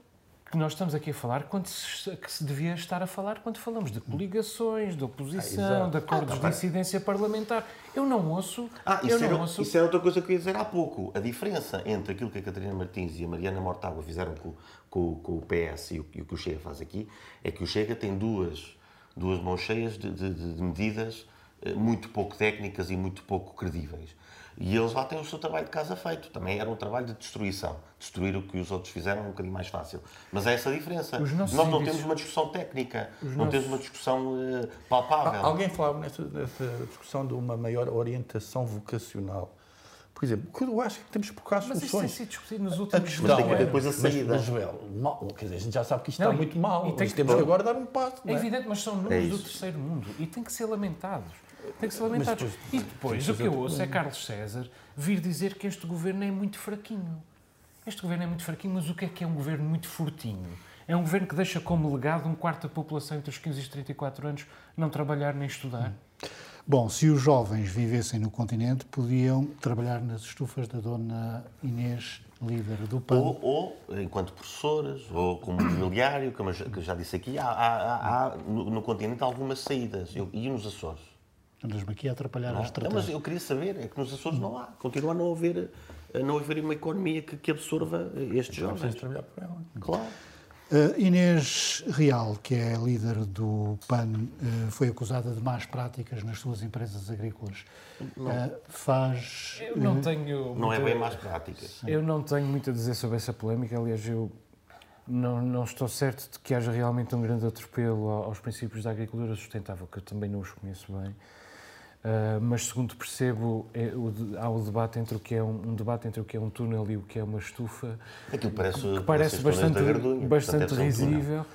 S4: que nós estamos aqui a falar quando se, que se devia estar a falar quando falamos de coligações, de oposição, de acordos de incidência parlamentar. Eu não ouço...
S3: Ah,
S4: eu
S3: isso
S4: não
S3: era,
S4: ouço...
S3: isso era outra coisa que eu ia dizer há pouco. A diferença entre aquilo que a Catarina Martins e a Mariana Mortágua fizeram com, com, com o PS e o, e o que o Chega faz aqui é que o Chega tem duas, duas mãos cheias de, de- de- medidas eh, muito pouco técnicas e muito pouco credíveis. E eles lá têm o seu trabalho de casa feito. Também era um trabalho de destruição. Destruir o que os outros fizeram é um bocadinho mais fácil. Mas é essa a diferença.
S4: Os
S3: Nós não temos uma discussão técnica, não
S4: nossos-
S3: temos uma discussão eh, palpável.
S5: Al- Alguém falava nessa, nessa discussão de uma maior orientação vocacional. Por exemplo, o que eu acho que temos que procurar
S4: Mas isso tem
S5: soluções.
S4: sido discutido nos últimos
S5: questão
S3: Mas tem que haver
S5: é-
S3: depois a
S5: mas-
S3: saída.
S5: Mas, Joel, mal, quer dizer, a gente já sabe que isto
S4: Não,
S5: está
S4: e-
S5: muito mal.
S4: e tem
S5: mas
S4: que-
S5: temos que agora dar um passo.
S4: É
S5: é?
S4: evidente, mas são números do
S3: isso.
S4: terceiro mundo e têm que ser lamentados. Têm que ser lamentados.
S5: depois-
S4: e depois o que eu ouço é Carlos César vir dizer que este governo é muito fraquinho. Este governo é muito fraquinho, mas o que é que é um governo muito fortinho? É um governo que deixa como legado um quarto da população entre os 15 e os 34 anos não trabalhar nem estudar.
S1: Bom, se os jovens vivessem no continente, podiam trabalhar nas estufas da dona Inês, líder do PAN.
S3: Ou, ou enquanto professoras, ou como mobiliário, como eu já, que eu já disse aqui, há, há- há no, no continente algumas saídas. Eu, e nos Açores?
S1: Andas-me aqui a atrapalhar
S3: Não,
S1: as
S3: Não, mas eu queria saber, é que nos Açores não há. Continua a não haver, a não haver uma economia que, que absorva estes jovens. Claro.
S1: Uh, Inês Real, que é líder do PAN, uh, foi acusada de más práticas nas suas empresas agrícolas. Uh, faz.
S4: Eu não tenho.
S3: Não é
S4: muita-
S3: bem mais prática.
S4: Eu não tenho muito a dizer sobre essa polémica. Aliás, eu não, não estou certo de que haja realmente um grande atropelo ao- aos princípios da agricultura sustentável, que eu também não os conheço bem. Ah, mas segundo percebo, é o há o debate entre o que é um, um debate entre o que é um túnel e o que é uma estufa,
S3: Aquilo parece,
S4: que parece bastante,
S3: Gardunha,
S4: bastante
S3: um túnel.
S4: risível.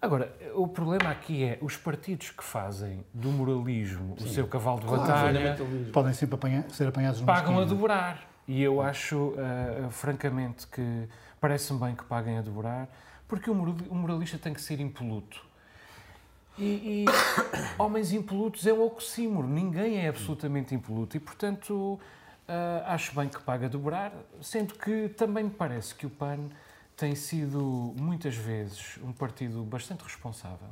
S4: Agora, o problema aqui é os partidos que fazem do moralismo o seu cavalo de batalha
S1: Podem sempre apanhar- ser apanhados
S4: pagam a dobrar. E eu acho, ah, francamente, que parece-me bem que paguem a dobrar, porque o moralista tem que ser impoluto. E, e homens impolutos é um oxímoro, ninguém é absolutamente impoluto. E, portanto, ah, acho bem que paga a dobrar, sendo que também me parece que o PAN tem sido, muitas vezes, um partido bastante responsável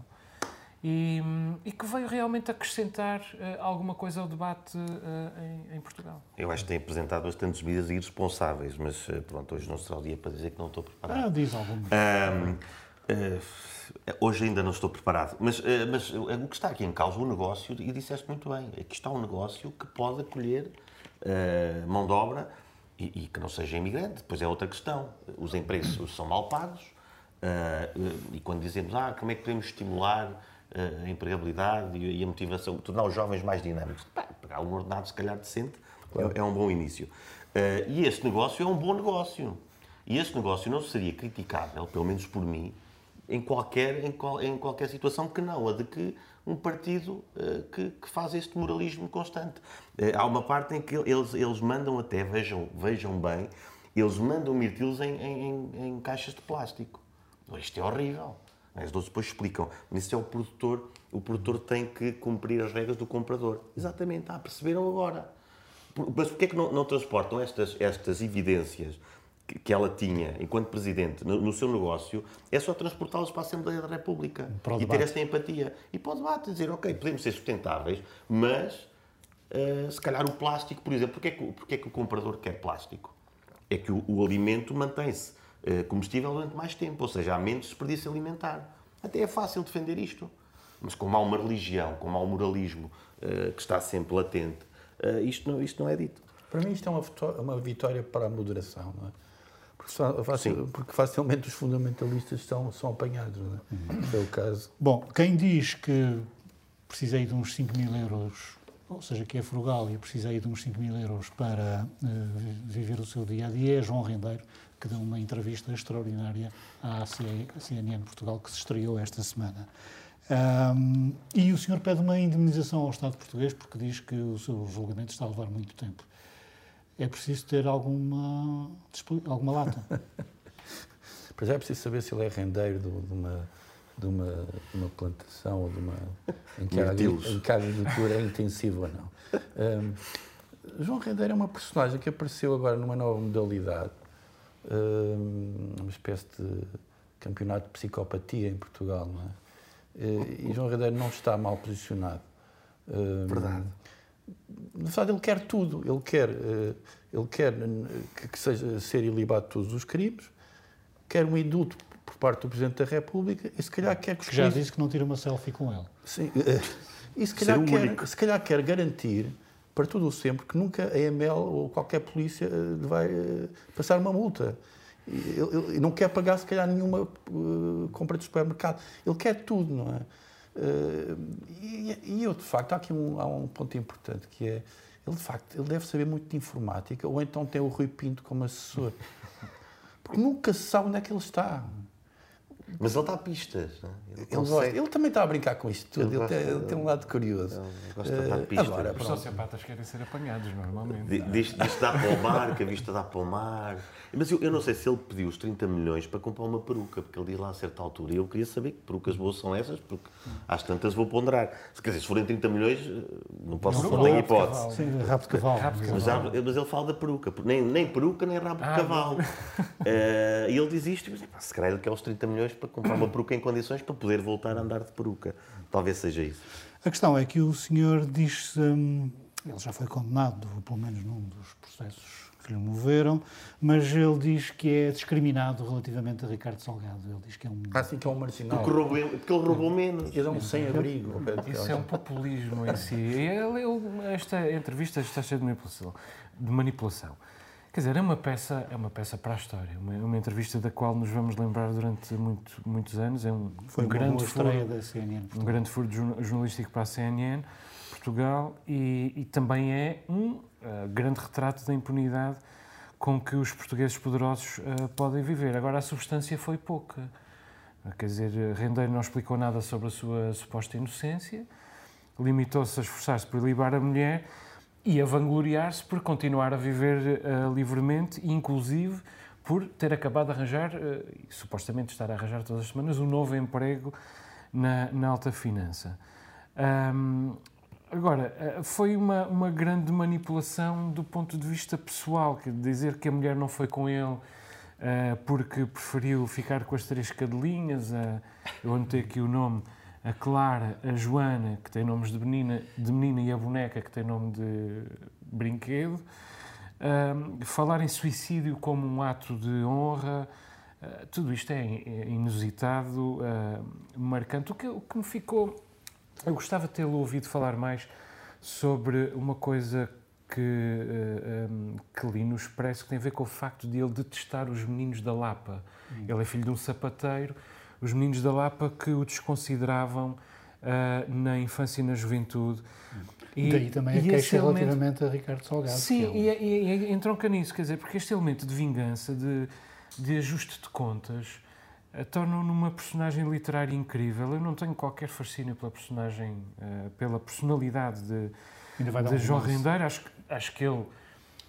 S4: e, e que veio realmente acrescentar ah, alguma coisa ao debate ah, em, em Portugal.
S3: Eu acho que tem apresentado bastantes medidas irresponsáveis, mas pronto, hoje não será o dia para dizer que não estou preparado.
S1: Ah, diz algum.
S3: Ahm, eh, hoje ainda não estou preparado, mas, eh, mas o que está aqui em causa, o negócio, e disseste muito bem, aqui está um negócio que pode acolher eh, mão de obra e, e que não seja imigrante. Depois é outra questão. Os empregos são mal pagos eh, e quando dizemos, ah, como é que podemos estimular eh, a empregabilidade e a motivação, tornar os jovens mais dinâmicos? Pegar um ordenado, se calhar, decente, é, é um bom início. Eh, e este negócio é um bom negócio. E este negócio não seria criticável, pelo menos por mim, em qualquer, em, qual- em qualquer situação que não a de que um partido eh, que, que faz este moralismo constante. Eh, há uma parte em que eles, eles mandam até, vejam, vejam bem, eles mandam mirtilos em, em, em- caixas de plástico. Isto é horrível. As dois depois explicam. Mas isso é o produtor. O produtor tem que cumprir as regras do comprador. Exatamente. Ah, perceberam agora. Mas porquê é que não, não transportam estas, estas evidências que, ela tinha enquanto Presidente no, no seu negócio? É só transportá-las para a Assembleia da República e ter esta empatia. E para o debate, dizer, ok, podemos ser sustentáveis, mas eh, se calhar o plástico, por exemplo, porquê é que, o- porquê é que o comprador quer plástico? É que o, o alimento mantém-se eh, comestível durante mais tempo, ou seja, há menos desperdício alimentar. Até é fácil defender isto. Mas como há uma religião, como há um moralismo eh, que está sempre latente, isto, não, isto não é dito.
S5: Para mim isto é uma vitó- uma vitória para a moderação, não é? Porque, porque facilmente os fundamentalistas são, são apanhados, não é? Esse é o caso.
S1: Bom, quem diz que precisei de uns 5 mil euros, ou seja, que é frugal e precisei de uns 5 mil euros para vi- viver o seu dia a dia é João Rendeiro, que deu uma entrevista extraordinária à CNN Portugal, que se estreou esta semana. Ahm, e o senhor pede uma indemnização ao Estado português porque diz que o seu julgamento está a levar muito tempo. É preciso ter alguma, alguma lata.
S5: Para já é preciso saber se ele é rendeiro de, de uma, de, uma, de uma plantação ou de uma. em que, a, agricultura é intensiva ou não. Ahm, João Rendeiro é uma personagem que apareceu agora numa nova modalidade, uma espécie de campeonato de psicopatia em Portugal, não é? Eh, E João Rendeiro não está mal posicionado. Ahm,
S3: Verdade.
S5: Na verdade, ele quer tudo. Ele quer, eh, ele quer que, que seja ser ilibado de todos os crimes, quer um indulto por parte do Presidente da República e se calhar quer que os
S1: Que já disse que não tira uma selfie com ele.
S5: Sim, eh, e se calhar, quer, se calhar quer garantir para tudo o sempre que nunca a EML ou qualquer polícia eh, lhe vai passar uma multa. Ele, ele não quer pagar, se calhar, nenhuma compra de supermercado. Ele quer tudo, não é? Eh, e, e eu, de facto, há aqui um, há um ponto importante que é, ele, de facto, ele deve saber muito de informática ou então tem o Rui Pinto como assessor. Porque nunca se sabe onde é que ele está.
S3: Mas ele dá pistas. não é?
S5: Ele, gosta. ele também está a brincar com isto tudo, ele,
S3: gosta-
S5: tem, ele tem um lado curioso.
S3: Gosta de dar
S5: Eh,
S3: pistas.
S5: Agora,
S4: Os sociopatas querem ser apanhados, normalmente.
S3: Di- Diz diz que dá para o mar, que a vista dá para o mar. Mas eu, eu não sei se ele pediu os 30 milhões para comprar uma peruca, porque ele diz lá a certa altura. E eu queria saber que perucas boas são essas, porque às tantas vou ponderar. Se, quer dizer, se forem 30 milhões, eh, não posso
S4: Não,
S3: não tenho
S4: rabo de
S3: hipótese.
S4: cavalo.
S1: Sim, rabo de cavalo.
S4: Rabo de
S3: Mas, mas ele fala da peruca, nem, nem peruca nem rabo de
S4: Ah,
S3: cavalo. Eh, e ele diz isto, mas, epá, se calhar ele quer os 30 milhões para comprar uma peruca em condições para poder voltar a andar de peruca. Talvez seja isso.
S1: A questão é que o senhor diz, hum, ele já foi condenado, pelo menos num dos processos que lhe moveram, mas ele diz que é discriminado relativamente a Ricardo Salgado. Ele diz que é um...
S5: Assim que é um marginal.
S3: Porque, roubou, porque ele roubou menos.
S5: Ele é um sem-abrigo. de
S4: Isso é um populismo em si. E ele- ele- esta entrevista está cheia de manipulação. De manipulação. Quer dizer, é uma peça, é uma peça para a história. Uma, uma entrevista da qual nos vamos lembrar durante muito, muitos anos. É um,
S1: Foi
S4: um
S1: uma
S4: grande furo,
S1: da CNN.
S4: um grande furo jornalístico para a CNN, Portugal, e, e também é um eh, grande retrato da impunidade com que os portugueses poderosos eh, podem viver. Agora, a substância foi pouca. Quer dizer, Rendeiro não explicou nada sobre a sua suposta inocência, limitou-se a esforçar-se por liberar a mulher e a vangloriar-se por continuar a viver eh, livremente, inclusive por ter acabado de arranjar, e supostamente estar a arranjar todas as semanas, um novo emprego na, na alta finança. Ahm, agora, eh, foi uma, uma grande manipulação do ponto de vista pessoal, que dizer que a mulher não foi com ele porque preferiu ficar com as três cadelinhas, eu anotei aqui o nome, a Clara, a Joana, que tem nomes de menina, de menina e a boneca, que tem nome de brinquedo. Falar em suicídio como um ato de honra, ah, tudo isto é é inusitado, ah, marcante. O que, o que me ficou. Eu gostava de tê-lo ouvido falar mais sobre uma coisa que, ah, ah, que li no Expresso que tem a ver com o facto de ele detestar os meninos da Lapa. Ele é filho de um sapateiro, os meninos da Lapa que o desconsideravam ah, na infância e na juventude. E-
S1: Daí também a
S4: e esse
S1: queixa
S4: elemento-
S1: relativamente a Ricardo Salgado.
S4: Sim,
S1: é um-
S4: e, e, e entronca nisso, quer dizer, porque este elemento de vingança, de, de ajuste de contas, eh, torna-o numa personagem literária incrível. Eu não tenho qualquer fascínio pela personagem, eh, pela personalidade de, de João. Rendeiro. Acho, acho que ele,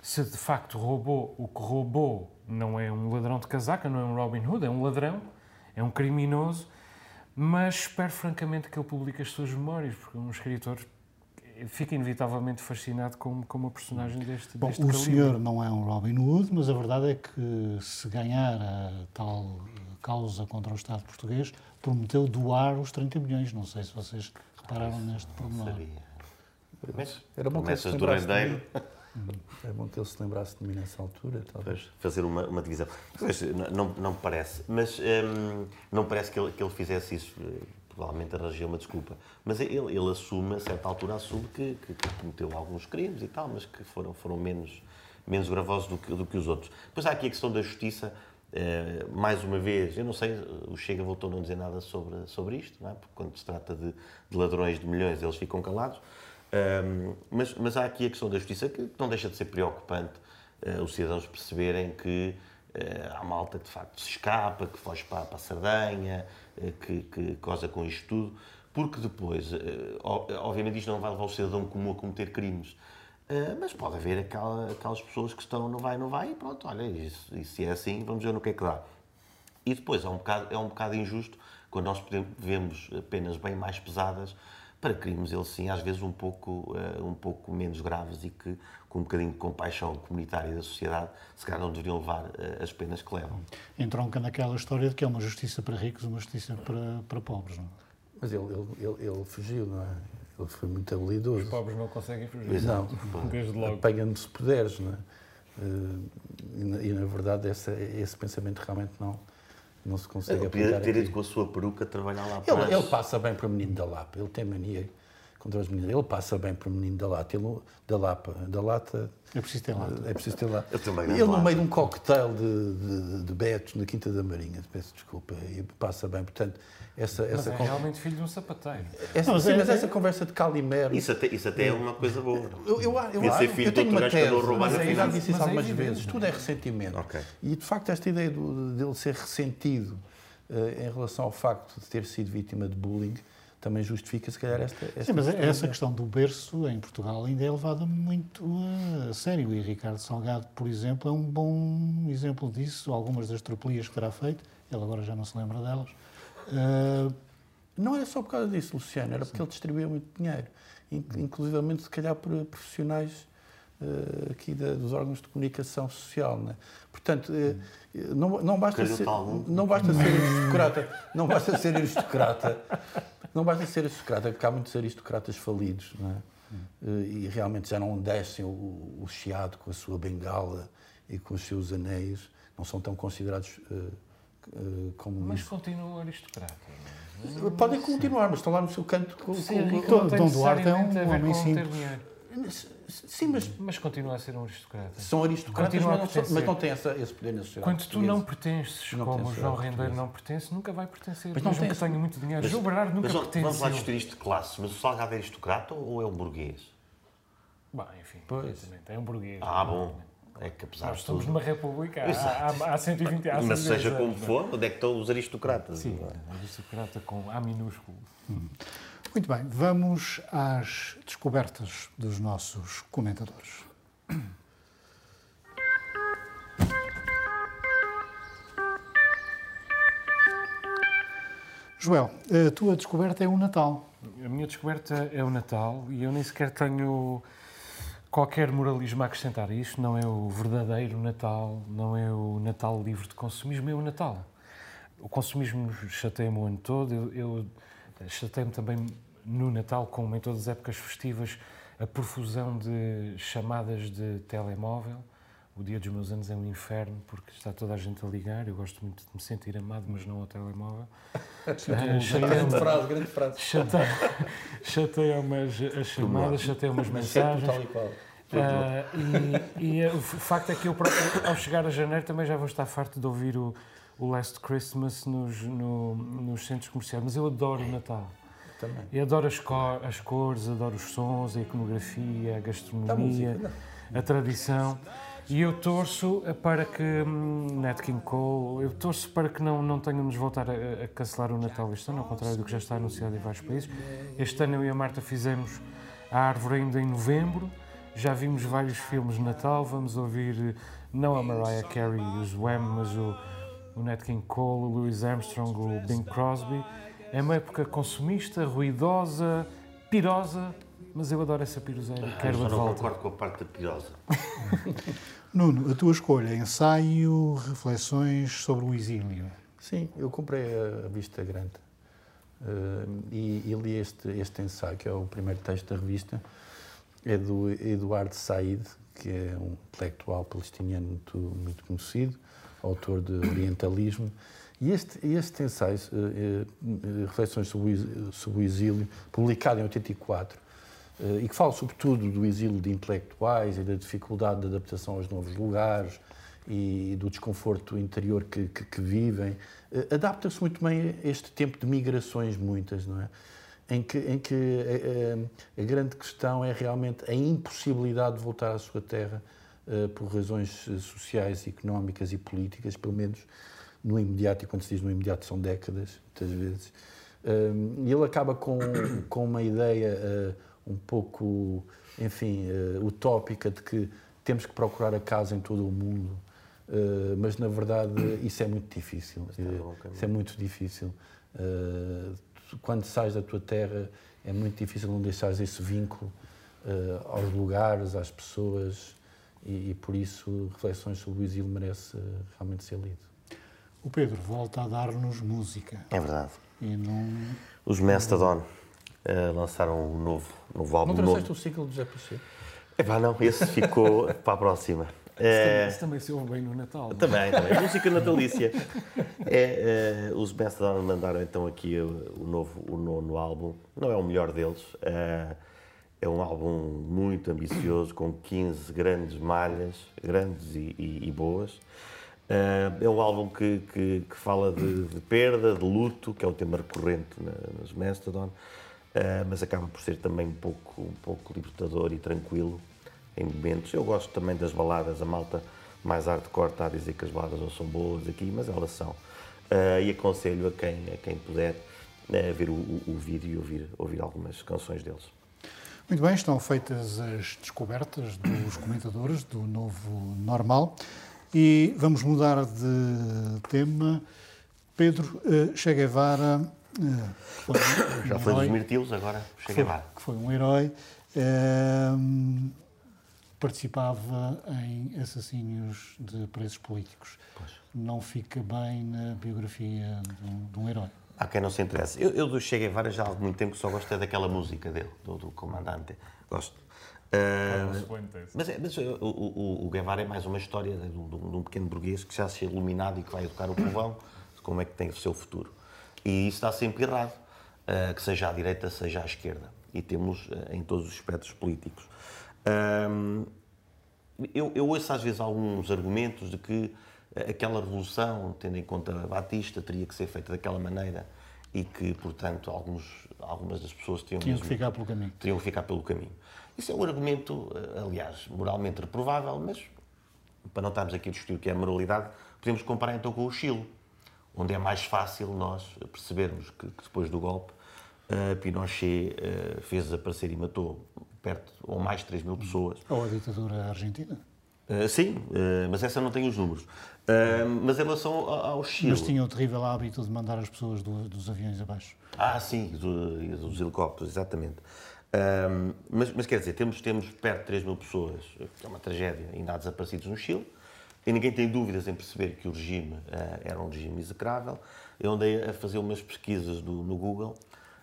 S4: se de facto roubou, o que roubou não é um ladrão de casaca, não é um Robin Hood, é um ladrão, é um criminoso, mas espero francamente que ele publique as suas memórias, porque um escritor fica inevitavelmente fascinado com, com uma personagem deste,
S1: Bom,
S4: deste
S1: o
S4: calibre.
S1: senhor não é um Robin Hood, mas a verdade é que se ganhar a tal causa contra o Estado português, prometeu doar os 30 milhões. Não sei se vocês repararam neste pormenor.
S5: Era se
S3: promessas do rendeiro.
S5: É bom que ele se lembrasse de mim nessa altura. Talvez.
S3: Fazer uma, uma divisão. Pois, não, não, me parece. Mas hum, não parece que ele, que ele fizesse isso. eh, Provavelmente arranjou uma desculpa. Mas ele, ele assume, a certa altura, assume que, que, que cometeu alguns crimes e tal, mas que foram, foram menos, menos gravosos do que, do que os outros. Depois há aqui a questão da justiça. eh, mais uma vez, eu não sei, o Chega voltou a não dizer nada sobre, sobre isto, não é? porque quando se trata de, de ladrões de milhões, eles ficam calados. Hum, mas, mas há aqui a questão da justiça que não deixa de ser preocupante eh, os cidadãos perceberem que eh, há malta que de facto se escapa, que foge para, para a Sardanha, eh, que, que goza com isto tudo, porque depois, obviamente, isto não vai levar o cidadão comum a cometer crimes. Mas pode haver aquela- aquelas pessoas que estão não vai, não vai, e pronto, olha, isso, e se é assim, vamos ver no que é que dá. E depois é um bocado, é um bocado injusto quando nós podemos- vemos penas bem mais pesadas para crimes, eles sim, às vezes um pouco, eh, um pouco menos graves e que, com um bocadinho de compaixão comunitária da sociedade, se calhar não deveriam levar eh, as penas que levam.
S1: Entronca naquela história de que é uma justiça para ricos uma justiça para, para pobres. Não? é?
S5: Mas ele, ele, ele, ele fugiu, não é? Ele foi muito habilidoso.
S4: Os pobres não conseguem fugir.
S5: Não,
S4: Desde logo.
S5: apanha-me se puderes, não é? Eh, E, na, e, na verdade essa, esse pensamento realmente não, não se consegue
S3: Ele
S5: aplicar
S3: ter
S5: aqui.
S3: ido com a sua peruca trabalhar lá para
S5: Ele, ele passa bem para o menino da Lapa, ele tem mania contra os meninos. Ele passa bem para o menino da Lata, ele, da Lapa, da Lata,
S1: É preciso ter lá.
S5: é preciso ter lá.
S3: Ele tem uma
S5: Ele no
S3: lata.
S5: meio de um cocktail de, de, de betos na Quinta da Marinha, peço desculpa, e passa bem. Portanto, essa,
S4: Mas
S5: essa,
S4: é
S5: con-
S4: realmente filho de um sapateiro.
S5: essa,
S1: Não, mas
S5: sim,
S1: é-
S5: mas
S1: é-
S5: essa conversa de Calimero.
S3: Isso até, isso até é uma coisa boa.
S5: Eu, eu, eu,
S3: ser
S5: eu,
S3: filho
S5: eu tenho uma tese,
S3: roubar
S5: mas
S3: na
S5: eu já disse isso
S4: Mas é
S5: algumas
S4: evidente.
S5: vezes, tudo é ressentimento.
S3: Ok.
S5: E de facto esta ideia do- dele ser ressentido eh, em relação ao facto de ter sido vítima de bullying, também justifica, se calhar, esta. esta
S1: Sim, mas
S5: postura.
S1: essa questão do berço em Portugal ainda é levada muito a sério. E Ricardo Salgado, por exemplo, é um bom exemplo disso. Algumas das tropelias que terá feito, ele agora já não se lembra delas. Uh,
S5: Não era só por causa disso, Luciano, era porque ele distribuía muito dinheiro, in- inclusivamente, se calhar, por profissionais eh, aqui da- dos órgãos de comunicação social. Né? Portanto, eh, não, não, basta ser, não basta ser aristocrata, não basta ser aristocrata, não basta ser aristocrata, porque há muitos aristocratas falidos, não é? Eh, e realmente já não descem o, o chiado com a sua bengala e com os seus anéis, não são tão considerados eh, eh, como
S4: Mas
S5: isso.
S4: continuam aristocratas.
S5: Podem continuar, mas estão lá no seu canto com,
S4: Ser
S5: com-
S4: rico
S1: Dom- Duarte é um homem
S4: com
S1: simples.
S5: Sim, mas
S4: Mas continua a ser um aristocrata.
S5: são aristocratas,
S4: Continua
S5: mas não,
S4: pertencer.
S5: mas não têm essa, esse poder na sociedade.
S4: Quando tu não pertences,
S5: Não
S4: como o
S5: pertence
S4: João
S5: à
S4: Rendeiro não pertence, nunca vai pertencer,
S5: Mas não
S4: mesmo
S5: tem
S4: que tenha muito dinheiro. Gil Bernardo nunca
S3: Mas ó, vamos lá discutir isto de classe, mas o Salgado é aristocrata ou é um burguês?
S4: Bom, enfim,
S5: Pois.
S4: é um burguês.
S3: Ah, bom. É que apesar
S4: Nós estamos
S3: tudo...
S4: numa república há, há, há 120 há
S3: Mas
S4: 110
S3: seja como
S4: anos, é?
S3: for, onde é que estão os aristocratas?
S4: Sim,
S3: é?
S4: aristocrata com A minúsculo.
S1: Muito bem, vamos às descobertas dos nossos comentadores. Joel, a tua descoberta é o Natal.
S4: A minha descoberta é o Natal e eu nem sequer tenho qualquer moralismo a acrescentar a isto. Não é o verdadeiro Natal, não é o Natal livre de consumismo, é o Natal. O consumismo chateia-me o ano todo. Eu, eu chateio-me também no Natal, como em todas as épocas festivas, a profusão de chamadas de telemóvel. O dia dos meus anos é um inferno porque está toda a gente a ligar. Eu gosto muito de me sentir amado, mas não ao telemóvel. Ah,
S5: Grande frase, grande frase.
S4: Chateia- Chateia-me as, as chamadas, chateia-me as mensagens.
S5: Tal e qual.
S4: Ah, e e, eh, o facto é que eu, próprio, ao chegar a janeiro, também já vou estar farto de ouvir o, o Last Christmas nos, no- nos centros comerciais. Mas eu adoro o Natal.
S5: Também.
S4: Eu adoro as, as cores, adoro os sons, a iconografia, a gastronomia, a tradição. E eu torço para que hum, Nat King Cole, eu torço para que não, não tenhamos de voltar a, a cancelar o Natal este ano, ao contrário do que já está anunciado em vários países. Este ano eu e a Marta fizemos a árvore ainda em novembro, já vimos vários filmes de Natal, vamos ouvir eh, não a Mariah Carey e os Wham, mas o, o Nat King Cole, o Louis Armstrong, o Bing Crosby. É uma época consumista, ruidosa, pirosa, mas eu adoro essa piroseira e
S3: Eu
S4: quero-a
S3: só
S4: de
S3: não
S4: volta.
S3: concordo com a parte da pirosa.
S1: Nuno, a tua escolha, ensaio, reflexões sobre o exílio.
S5: Sim, eu comprei a, Vista Grande eh, e, e li este, este ensaio, que é o primeiro texto da revista, é do Eduardo Said, que é um intelectual palestiniano muito, muito conhecido, autor de Orientalismo. E este, este ensaio, eh, eh, Reflexões sobre o, Exílio, publicado em 84, eh, e que fala sobretudo do exílio de intelectuais e da dificuldade de adaptação aos novos lugares e do desconforto interior que, que- que vivem, eh, adapta-se muito bem a este tempo de migrações muitas, não é? Em que, em que eh, eh, a, grande questão é realmente a impossibilidade de voltar à sua terra eh, por razões eh, sociais, económicas e políticas, pelo menos no imediato, e quando se diz no imediato são décadas, muitas vezes. Um, e ele acaba com, com uma ideia uh, um pouco, enfim, uh, utópica de que temos que procurar a casa em todo o mundo, uh, mas na verdade isso é muito difícil. Uh,
S3: caminho.
S5: isso é muito difícil. Quando sais da tua terra é muito difícil não deixares esse vínculo aos lugares, às pessoas, e, e por isso reflexões sobre o exílio merece realmente ser lido.
S1: O Pedro volta a dar-nos música
S3: É verdade.
S1: e não.
S3: Os Mastodon eh, lançaram um novo, novo álbum.
S5: Não
S3: novo.
S5: trouxeste o ciclo do José Pacheco?
S3: Epá, não, esse ficou para a próxima. Eh,
S4: Isso também se ouve bem no Natal. não é?
S3: Também, também. Música natalícia. É, eh, os Mastodon mandaram então aqui o, o novo, o nono álbum. Não é o melhor deles. eh, é um álbum muito ambicioso, com 15 grandes malhas, grandes e, e- e boas. Eh, é um álbum que, que, que fala de, de perda, de luto, que é um tema recorrente na- nos Mastodon, eh, mas acaba por ser também um pouco, um pouco libertador e tranquilo em momentos. Eu gosto também das baladas, a malta mais hardcore está a dizer que as baladas não são boas aqui, mas elas são. Uh, e aconselho a quem, a quem puder uh, ver o, o, o, vídeo e ouvir, ouvir algumas canções deles.
S1: Muito bem, estão feitas as descobertas dos comentadores do novo normal e vamos mudar de tema. Pedro uh, Che Guevara. Uh,
S3: foi um Já foi dos mirtilos, agora Che Guevara.
S1: Que foi um herói. Uh, participava em assassínios de presos políticos. Pois. Não fica bem na biografia de um, de um herói.
S3: Há quem não se interesse. Eu, eu do Che Guevara já há muito tempo só gosto é daquela música dele, do, do comandante. Gosto. Uh, mas, é, mas o, o, o, Guevara é mais uma história de, de, de, um pequeno burguês que já se é iluminado e que vai educar o povão como é que tem o seu futuro. E isso está sempre errado, uh, que seja à direita, seja à esquerda. E temos uh, em todos os espectros políticos. eu, eu ouço às vezes alguns argumentos de que aquela revolução, tendo em conta Batista, teria que ser feita daquela maneira e que, portanto, alguns, algumas das pessoas tinham,
S1: tinham que ficar pelo caminho.
S3: Tinham que ficar pelo caminho. Isso é um argumento, eh, aliás, moralmente reprovável, mas para não estarmos aqui a discutir o que é a moralidade, podemos comparar então com o Chile, onde é mais fácil nós percebermos que, que depois do golpe uh, Pinochet uh, fez desaparecer e matou perto ou mais de 3 mil pessoas.
S1: Ou a ditadura argentina.
S3: Uh, sim, mas essa não tem os números. mas em relação ao Chile...
S1: Mas tinha o terrível hábito de mandar as pessoas do, dos aviões abaixo.
S3: Ah, sim, do, dos helicópteros, exatamente. Um, mas, mas, quer dizer, temos, temos perto de 3 mil pessoas, que é uma tragédia, ainda há desaparecidos no Chile, e ninguém tem dúvidas em perceber que o regime uh, era um regime execrável. Eu andei a fazer umas pesquisas do, no Google,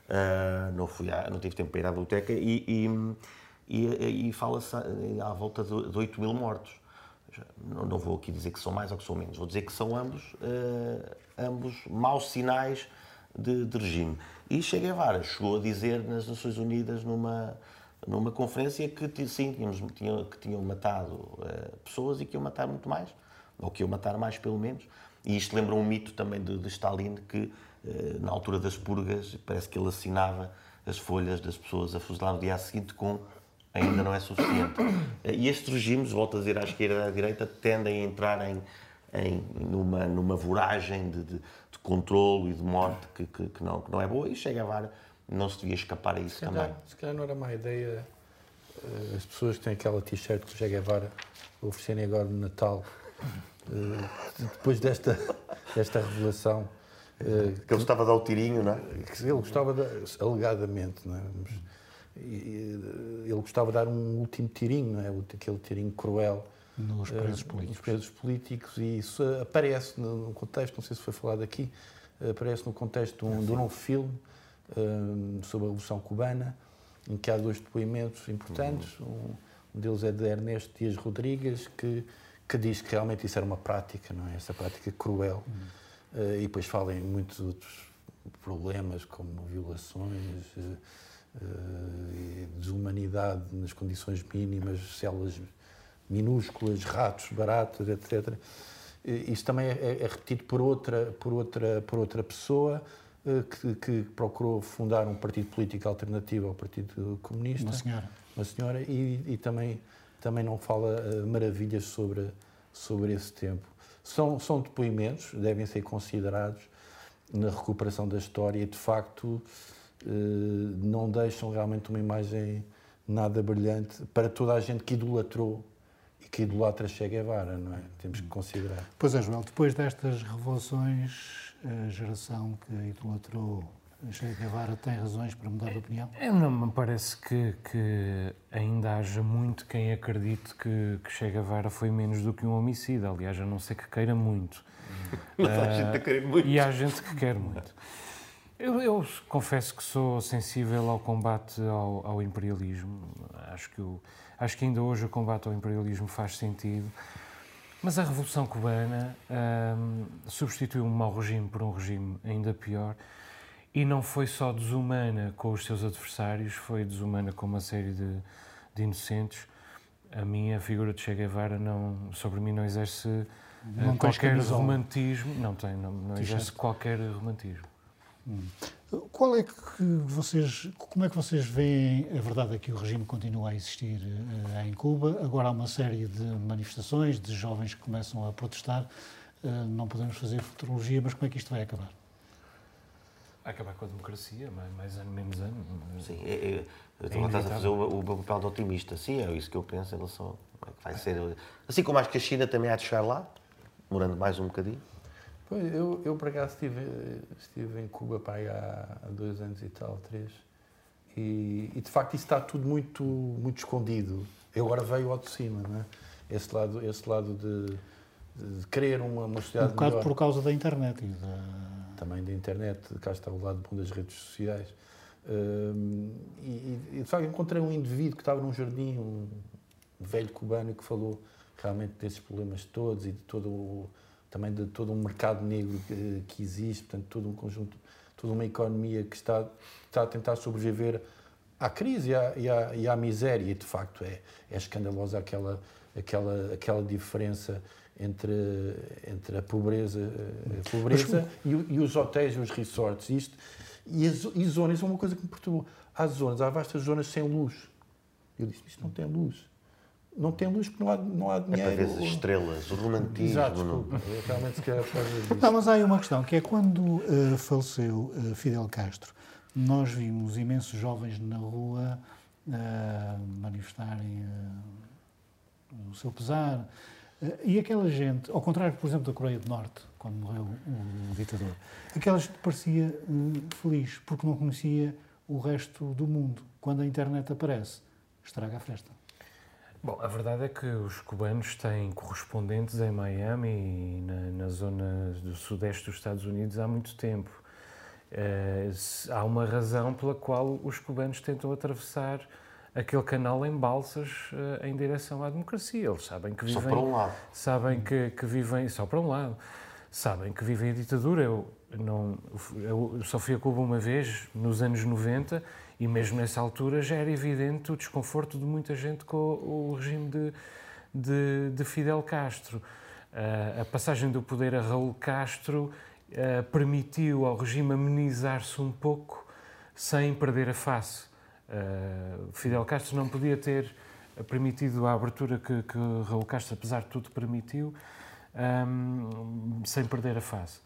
S3: uh, não, fui à, não tive tempo para ir à biblioteca, e, e, e, e fala-se à volta de 8 mil mortos. Não, não, vou aqui dizer que são mais ou que são menos, vou dizer que são ambos, uh, ambos maus sinais de, de regime. E Che Guevara chegou a dizer nas Nações Unidas, numa, numa conferência, que sim, tínhamos, tinham, que tinham matado uh, pessoas e que iam matar muito mais, ou que iam matar mais, pelo menos. E isto lembra um mito também de, de Stalin, que uh, na altura das purgas, parece que ele assinava as folhas das pessoas a fuzilar no dia seguinte com ainda não é suficiente. Eh, e estes regimes, volto a dizer à esquerda e à direita, tendem a entrar em, em numa, numa voragem de, de controlo e de morte que, que, que, não, que não é boa. E chega a vara, não se devia escapar a isso
S5: se
S3: também.
S5: Calhar, se calhar não era má ideia uh, as pessoas que têm aquela t-shirt do Che Guevara oferecerem agora no Natal, uh, depois desta, desta revelação.
S3: Uh, que ele gostava de dar o tirinho, não é?
S5: Ele gostava, de, alegadamente, não é? Mas, ele gostava de dar um último tirinho, não é? Aquele tirinho cruel
S1: nos eh, presos políticos.
S5: Nos presos políticos, e isso aparece no contexto, não sei se foi falado aqui, aparece no contexto de um, de um novo filme um, sobre a Revolução Cubana, em que há dois depoimentos importantes. Um, um deles é de Ernesto Dias Rodrigues, que, que diz que realmente isso era uma prática, não é? Essa prática cruel. Uhum. Uh, e depois fala em muitos outros problemas, como violações, desumanidade nas condições mínimas, células minúsculas, ratos, baratas, etc. Isso também é, é, repetido por outra, por outra, por outra pessoa eh, que, que, procurou fundar um partido político alternativo ao Partido Comunista.
S1: Uma senhora.
S5: Uma senhora, e, e também, também não fala uh, maravilhas sobre, sobre esse tempo. São, são depoimentos, devem ser considerados na recuperação da história e, de facto, uh, não deixam realmente uma imagem nada brilhante para toda a gente que idolatrou que idolatra Che Guevara, não é? Temos que considerar.
S1: Pois é, Joel, depois destas revelações, a geração que idolatrou Che Guevara tem razões para mudar de opinião?
S4: É, não me parece que, que, ainda haja muito quem acredite que, que Che Guevara foi menos do que um homicida. Aliás, a não ser que queira muito.
S3: Mas há gente a querer muito.
S4: E há gente que quer muito. Eu, eu confesso que sou sensível ao combate ao, ao imperialismo. Acho que o Acho que ainda hoje o combate ao imperialismo faz sentido. Mas a Revolução Cubana hum, substituiu um mau regime por um regime ainda pior e não foi só desumana com os seus adversários, foi desumana com uma série de, de inocentes. A minha figura de Che Guevara não, sobre mim não exerce não qualquer romantismo. Não tem, não, não exerce qualquer romantismo.
S1: Hum. Qual é que vocês, como é que vocês veem a verdade é que o regime continua a existir uh, em Cuba? Agora há uma série de manifestações de jovens que começam a protestar. eh, não podemos fazer futurologia, mas como é que isto vai acabar?
S4: Vai acabar com a democracia, mais, mais ano, menos ano.
S3: Sim, é, é, eu estou a estás a fazer o, o meu papel de otimista. Sim, é isso que eu penso em relação a que vai ser. Assim como acho que a China também há de chegar lá, demorando mais um bocadinho.
S5: Pois, eu, eu por acaso estive, estive em Cuba para aí há, há dois anos e tal, três, e, e, de facto isso está tudo muito, muito escondido. Eu agora veio ao de cima, não é? Esse lado, esse lado de, de querer uma, uma sociedade
S1: Um bocado
S5: melhor.
S1: por causa da internet e da...
S5: Também da internet, cá está o lado bom das redes sociais. E, e, e, de facto encontrei um indivíduo que estava num jardim, um velho cubano que falou realmente desses problemas todos e de todo o, também de todo um mercado negro que, que existe, portanto todo um conjunto, toda uma economia que está, está a tentar sobreviver à crise e à, e à, e à miséria e de facto é, é escandalosa aquela, aquela, aquela diferença entre, entre a pobreza, a pobreza e, e os hotéis e os resorts. Isto, e, as, e zonas, isso é uma coisa que me perturbou. Há zonas, há vastas zonas sem luz. Eu disse, isto não tem luz. Não tem luz porque não há, não há
S3: É para
S5: dinheiro.
S3: ver as estrelas, o romantismo.
S5: Exato,
S3: não-
S5: desculpa. É Realmente, se calhar, por causa disso.
S1: Não, mas há aí uma questão, que é quando eh, faleceu eh, Fidel Castro, nós vimos imensos jovens na rua eh, manifestarem o seu pesar. E aquela gente, ao contrário, por exemplo, da Coreia do Norte, quando morreu o, ditador, aquela gente parecia feliz, porque não conhecia o resto do mundo. Quando a internet aparece, estraga a festa.
S4: Bom, a verdade é que os cubanos têm correspondentes em Miami e na, na zona do sudeste dos Estados Unidos há muito tempo. Se- há uma razão pela qual os cubanos tentam atravessar aquele canal em balsas eh, em direção à democracia. Eles sabem que
S3: Só
S4: vivem
S3: para um lado.
S4: sabem que, que vivem só para um lado sabem que vivem a ditadura eu não eu só fui a Cuba uma vez nos anos 90 e mesmo nessa altura já era evidente o desconforto de muita gente com o, regime de, de, de Fidel Castro Ah, a passagem do poder a Raul Castro ah, permitiu ao regime amenizar-se um pouco sem perder a face Uh, Fidel Castro não podia ter permitido a abertura que, que Raul Castro, apesar de tudo, permitiu, um, sem perder a face.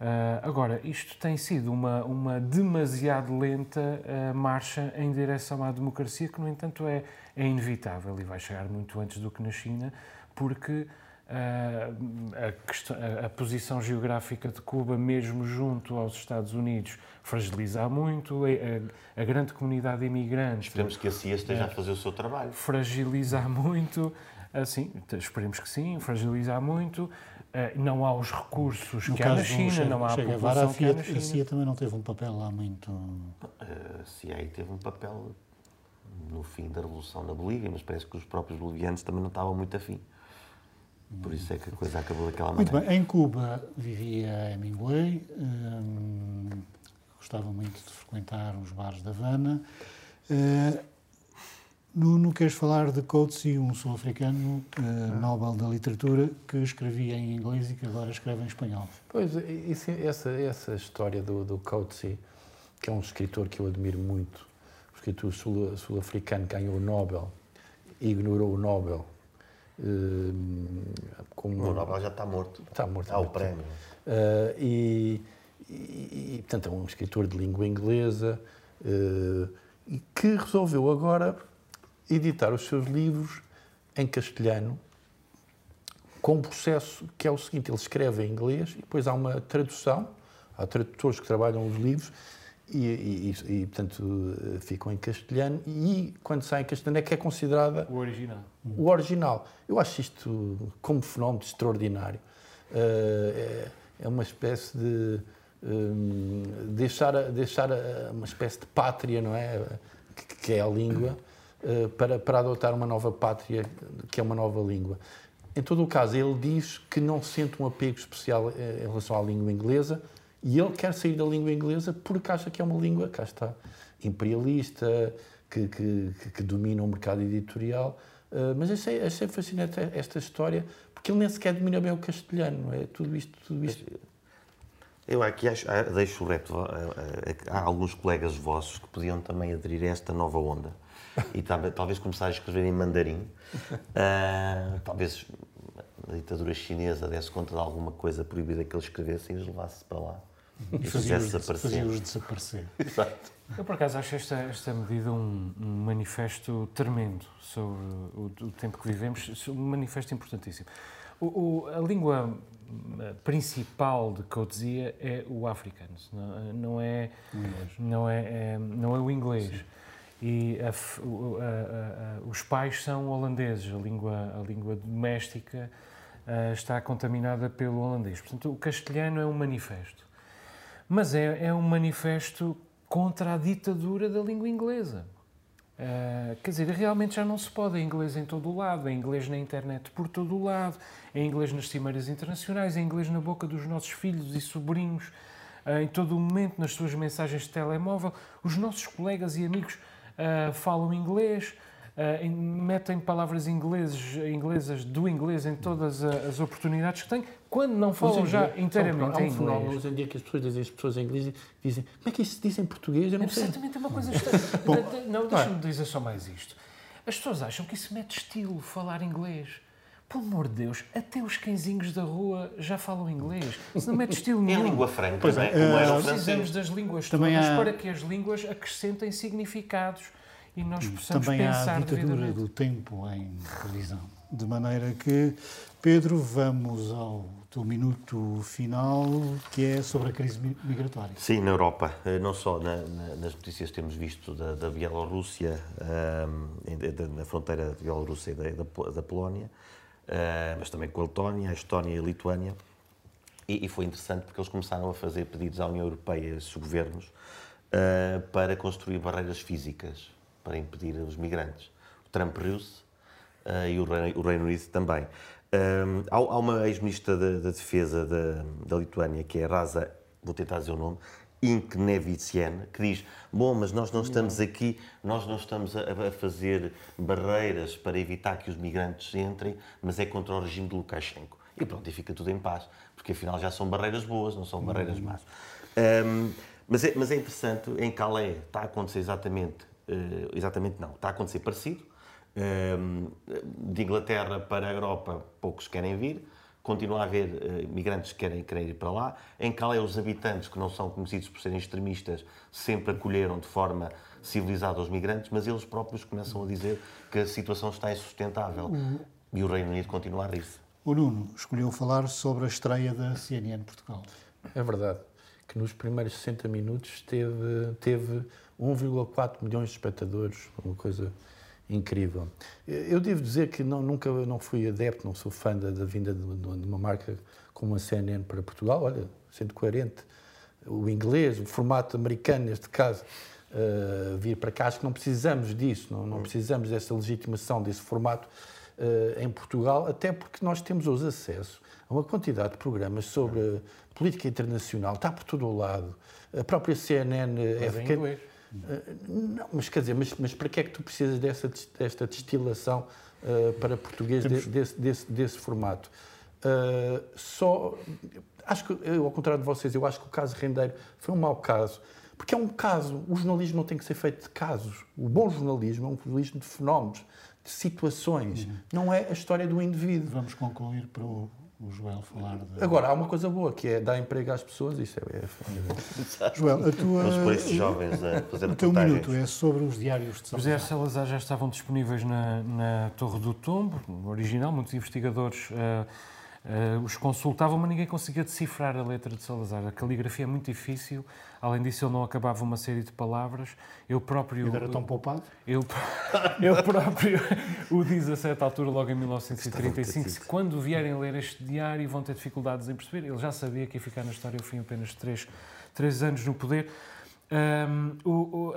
S4: Uh, agora, isto tem sido uma, uma demasiado lenta uh, marcha em direção à democracia, que, no entanto, é, é inevitável e vai chegar muito antes do que na China, porque uh, a, questão- a- a posição geográfica de Cuba, mesmo junto aos Estados Unidos, fragiliza muito a, a- a grande comunidade imigrante
S3: Esperemos que a CIA esteja
S4: É.
S3: a fazer o seu trabalho.
S4: fragilizar muito, assim, esperemos que sim, fragilizar muito. Eh, Não há os recursos
S1: No
S4: que há na China,
S1: Che-
S4: não há a
S1: Guevara, a
S4: população que há
S1: CIA,
S4: na
S1: a
S4: China.
S1: CIA também não teve um papel lá muito...
S3: A CIA teve um papel no fim da Revolução na Bolívia, mas parece que os próprios bolivianos também não estavam muito afim. Por isso é que a coisa acabou daquela
S1: Muito
S3: maneira.
S1: bem, em Cuba vivia Hemingway, hum, gostava muito de frequentar os bares da Havana. Eh, Nuno, queres falar de Coetzee, um sul-africano eh, Nobel da Literatura que escrevia em inglês e que agora escreve em espanhol.
S5: Pois, isso- essa, essa história do, do Coetzee, que é um escritor que eu admiro muito, um escritor sul- sul-africano que ganhou o Nobel, e ignorou o Nobel. hum, como
S3: O Nobel já está morto.
S5: Está morto.
S3: Há o
S5: muito
S3: prémio.
S5: tempo. Ah, e, e, e, portanto, é um escritor de língua inglesa eh, e que resolveu agora editar os seus livros em castelhano com um processo que é o seguinte, ele escreve em inglês e depois há uma tradução, há tradutores que trabalham os livros e, e- e- portanto, eh, ficam em castelhano e quando sai em castelhano é que é considerada
S4: O original.
S5: o original. Eu acho isto como fenómeno extraordinário. Eh, é, é uma espécie de hum, deixar, deixar uma espécie de pátria, não é? Que, que é a língua, para, para adotar uma nova pátria, que é uma nova língua. Em todo o caso, ele diz que não sente um apego especial eh, em relação à língua inglesa e ele quer sair da língua inglesa porque acha que é uma língua, cá está, imperialista, que, que, que- domina o mercado editorial. Uh, mas achei, achei fascinante esta história porque ele nem sequer domina bem o castelhano, é? Tudo isto, tudo isto.
S3: Eu aqui acho, ah, deixo o repto. ah, ah, Há alguns colegas vossos que podiam também aderir a esta nova onda e talvez, talvez começar a escrever em mandarim. Ah, talvez a ditadura chinesa desse conta de alguma coisa proibida que eles escrevessem e os levasse para lá.
S1: E fazia-os fazia desaparecer.
S3: Exato.
S4: Eu, por acaso, acho esta, esta medida um, um manifesto tremendo sobre o, o tempo que vivemos, um manifesto importantíssimo. O, o, a língua eh, principal de Coetzee é o africano, não, não, é, não, é, é, não é o inglês. Sim. E a, a, os pais são holandeses, a língua, a língua doméstica uh, está contaminada pelo holandês. Portanto, o castelhano é um manifesto. Mas é, é um manifesto contra a ditadura da língua inglesa. Uh, quer dizer, realmente já não se pode em inglês em todo o lado, em inglês na internet por todo o lado, em inglês nas cimeiras internacionais, em inglês na boca dos nossos filhos e sobrinhos, uh, em todo o momento, nas suas mensagens de telemóvel. Os nossos colegas e amigos uh, falam inglês, uh, metem palavras ingleses, inglesas do inglês em todas as oportunidades que têm, quando não falam já inteiramente em inglês. Há
S5: hoje em dia que as pessoas dizem as pessoas em inglês dizem como é que isso se diz em português? Eu não
S4: é
S5: sei.
S4: Exatamente, é uma coisa estranha. não, deixa-me dizer só mais isto. As pessoas acham que isso mete estilo, falar inglês. Pelo amor de Deus, até os cãezinhos da rua já falam inglês. Isso não mete estilo nenhum.
S3: É a língua franca,
S1: pois
S3: é,
S1: como
S3: é,
S4: Nós precisamos das línguas Também todas há... para que as línguas acrescentem significados e nós possamos
S1: Também
S4: pensar
S1: há a ditadura do tempo em televisão. De maneira que, Pedro, vamos ao teu minuto final, que é sobre a crise migratória.
S3: Sim, na Europa. Eh, não só na, na, nas notícias que temos visto da, da Bielorrússia, um, na fronteira de Bielorrússia e da, da, da Polónia, mas também com a Letónia, a Estónia e a Lituânia. E, e, foi interessante porque eles começaram a fazer pedidos à União Europeia e aos governos uh, para construir barreiras físicas para impedir os migrantes. O Trump riu-se uh, e o Reino, o Reino, Unido também. Um, há, uma ex-ministra da, Defesa da, da, Lituânia, que é Rasa, vou tentar dizer o nome, Inkneviciene, que diz: Bom, mas nós não estamos aqui, nós não estamos a, a, fazer barreiras para evitar que os migrantes entrem, mas é contra o regime de Lukashenko. E pronto, e fica tudo em paz, porque afinal já são barreiras boas, não são barreiras más. Um, mas, é, mas é interessante, em Calais está a acontecer exatamente eh, exatamente não. Está a acontecer parecido. Ehm, de Inglaterra para a Europa, poucos querem vir. Continua a haver eh, migrantes que querem, querem ir para lá. Em Calais, os habitantes, que não são conhecidos por serem extremistas, sempre acolheram de forma civilizada os migrantes, mas eles próprios começam a dizer que a situação está insustentável. E o Reino Unido continua a rir-se.
S1: O Nuno escolheu falar sobre a estreia da CNN Portugal.
S5: É verdade que nos primeiros 60 minutos teve, teve 1,4 milhões de espectadores, uma coisa incrível. Eu devo dizer que não, nunca não fui adepto, não sou fã da, da vinda de, de, uma marca como a CNN para Portugal, olha, sendo coerente, o inglês, o formato americano neste caso, uh, vir para cá, acho que não precisamos disso, não, não precisamos dessa legitimação desse formato uh, em Portugal, até porque nós temos hoje acesso a uma quantidade de programas sobre política internacional, está por todo o lado, a própria CNN
S4: Mas é... Em
S5: não, mas quer dizer, mas, mas para que é que tu precisas dessa, desta destilação uh, para português Temos... de, desse, desse, desse, formato? Uh, só, acho que, eu, ao contrário de vocês, eu acho que o caso Rendeiro foi um mau caso, porque é um caso, o jornalismo não tem que ser feito de casos. O bom jornalismo é um jornalismo de fenómenos, de situações, uhum. não é a história do indivíduo.
S1: Vamos concluir para o o Joel falar de...
S5: Agora, há uma coisa boa, que é dar emprego às pessoas, isso é... é...
S1: Joel, a tua...
S3: Por esses jovens a fazer
S1: O teu minuto é sobre os diários de Salazar.
S4: Os diários de Salazar já estavam disponíveis na, na Torre do Tombo, no original, muitos investigadores... Uh, Uh, os consultavam, mas ninguém conseguia decifrar a letra de Salazar. A caligrafia é muito difícil, além disso, ele não acabava uma série de palavras. Eu próprio.
S1: Ele era tão poupado?
S4: Eu, eu próprio o diz a certa altura, logo em 1935. Quando vierem ler este diário, vão ter dificuldades em perceber. Ele já sabia que ia ficar na história ao fim apenas de três, três anos no poder. Um, o, o,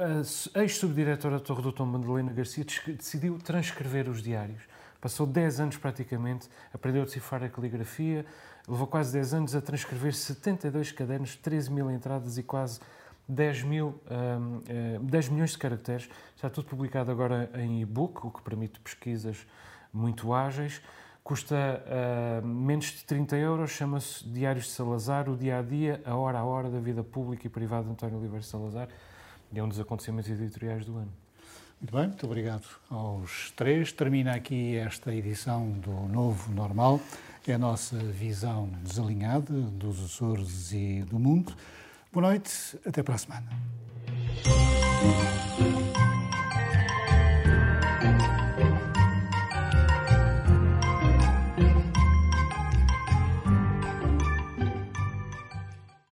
S4: a ex-subdiretora da Torre do Tom, Madalena Garcia, decidiu transcrever os diários Passou 10 anos praticamente, aprendeu a decifrar a caligrafia, levou quase 10 anos a transcrever 72 cadernos, 13 mil entradas e quase 10, mil, um, 10 milhões de caracteres. Está tudo publicado agora em e-book, o que permite pesquisas muito ágeis. Custa uh, menos de 30 euros, chama-se Diários de Salazar, o dia a dia, a hora a hora da vida pública e privada de António Oliveira Salazar. E é um dos acontecimentos editoriais do ano.
S1: Muito bem, muito obrigado aos três. Termina aqui esta edição do Novo Normal. É a nossa visão desalinhada dos Açores e do mundo. Boa noite, até para a semana.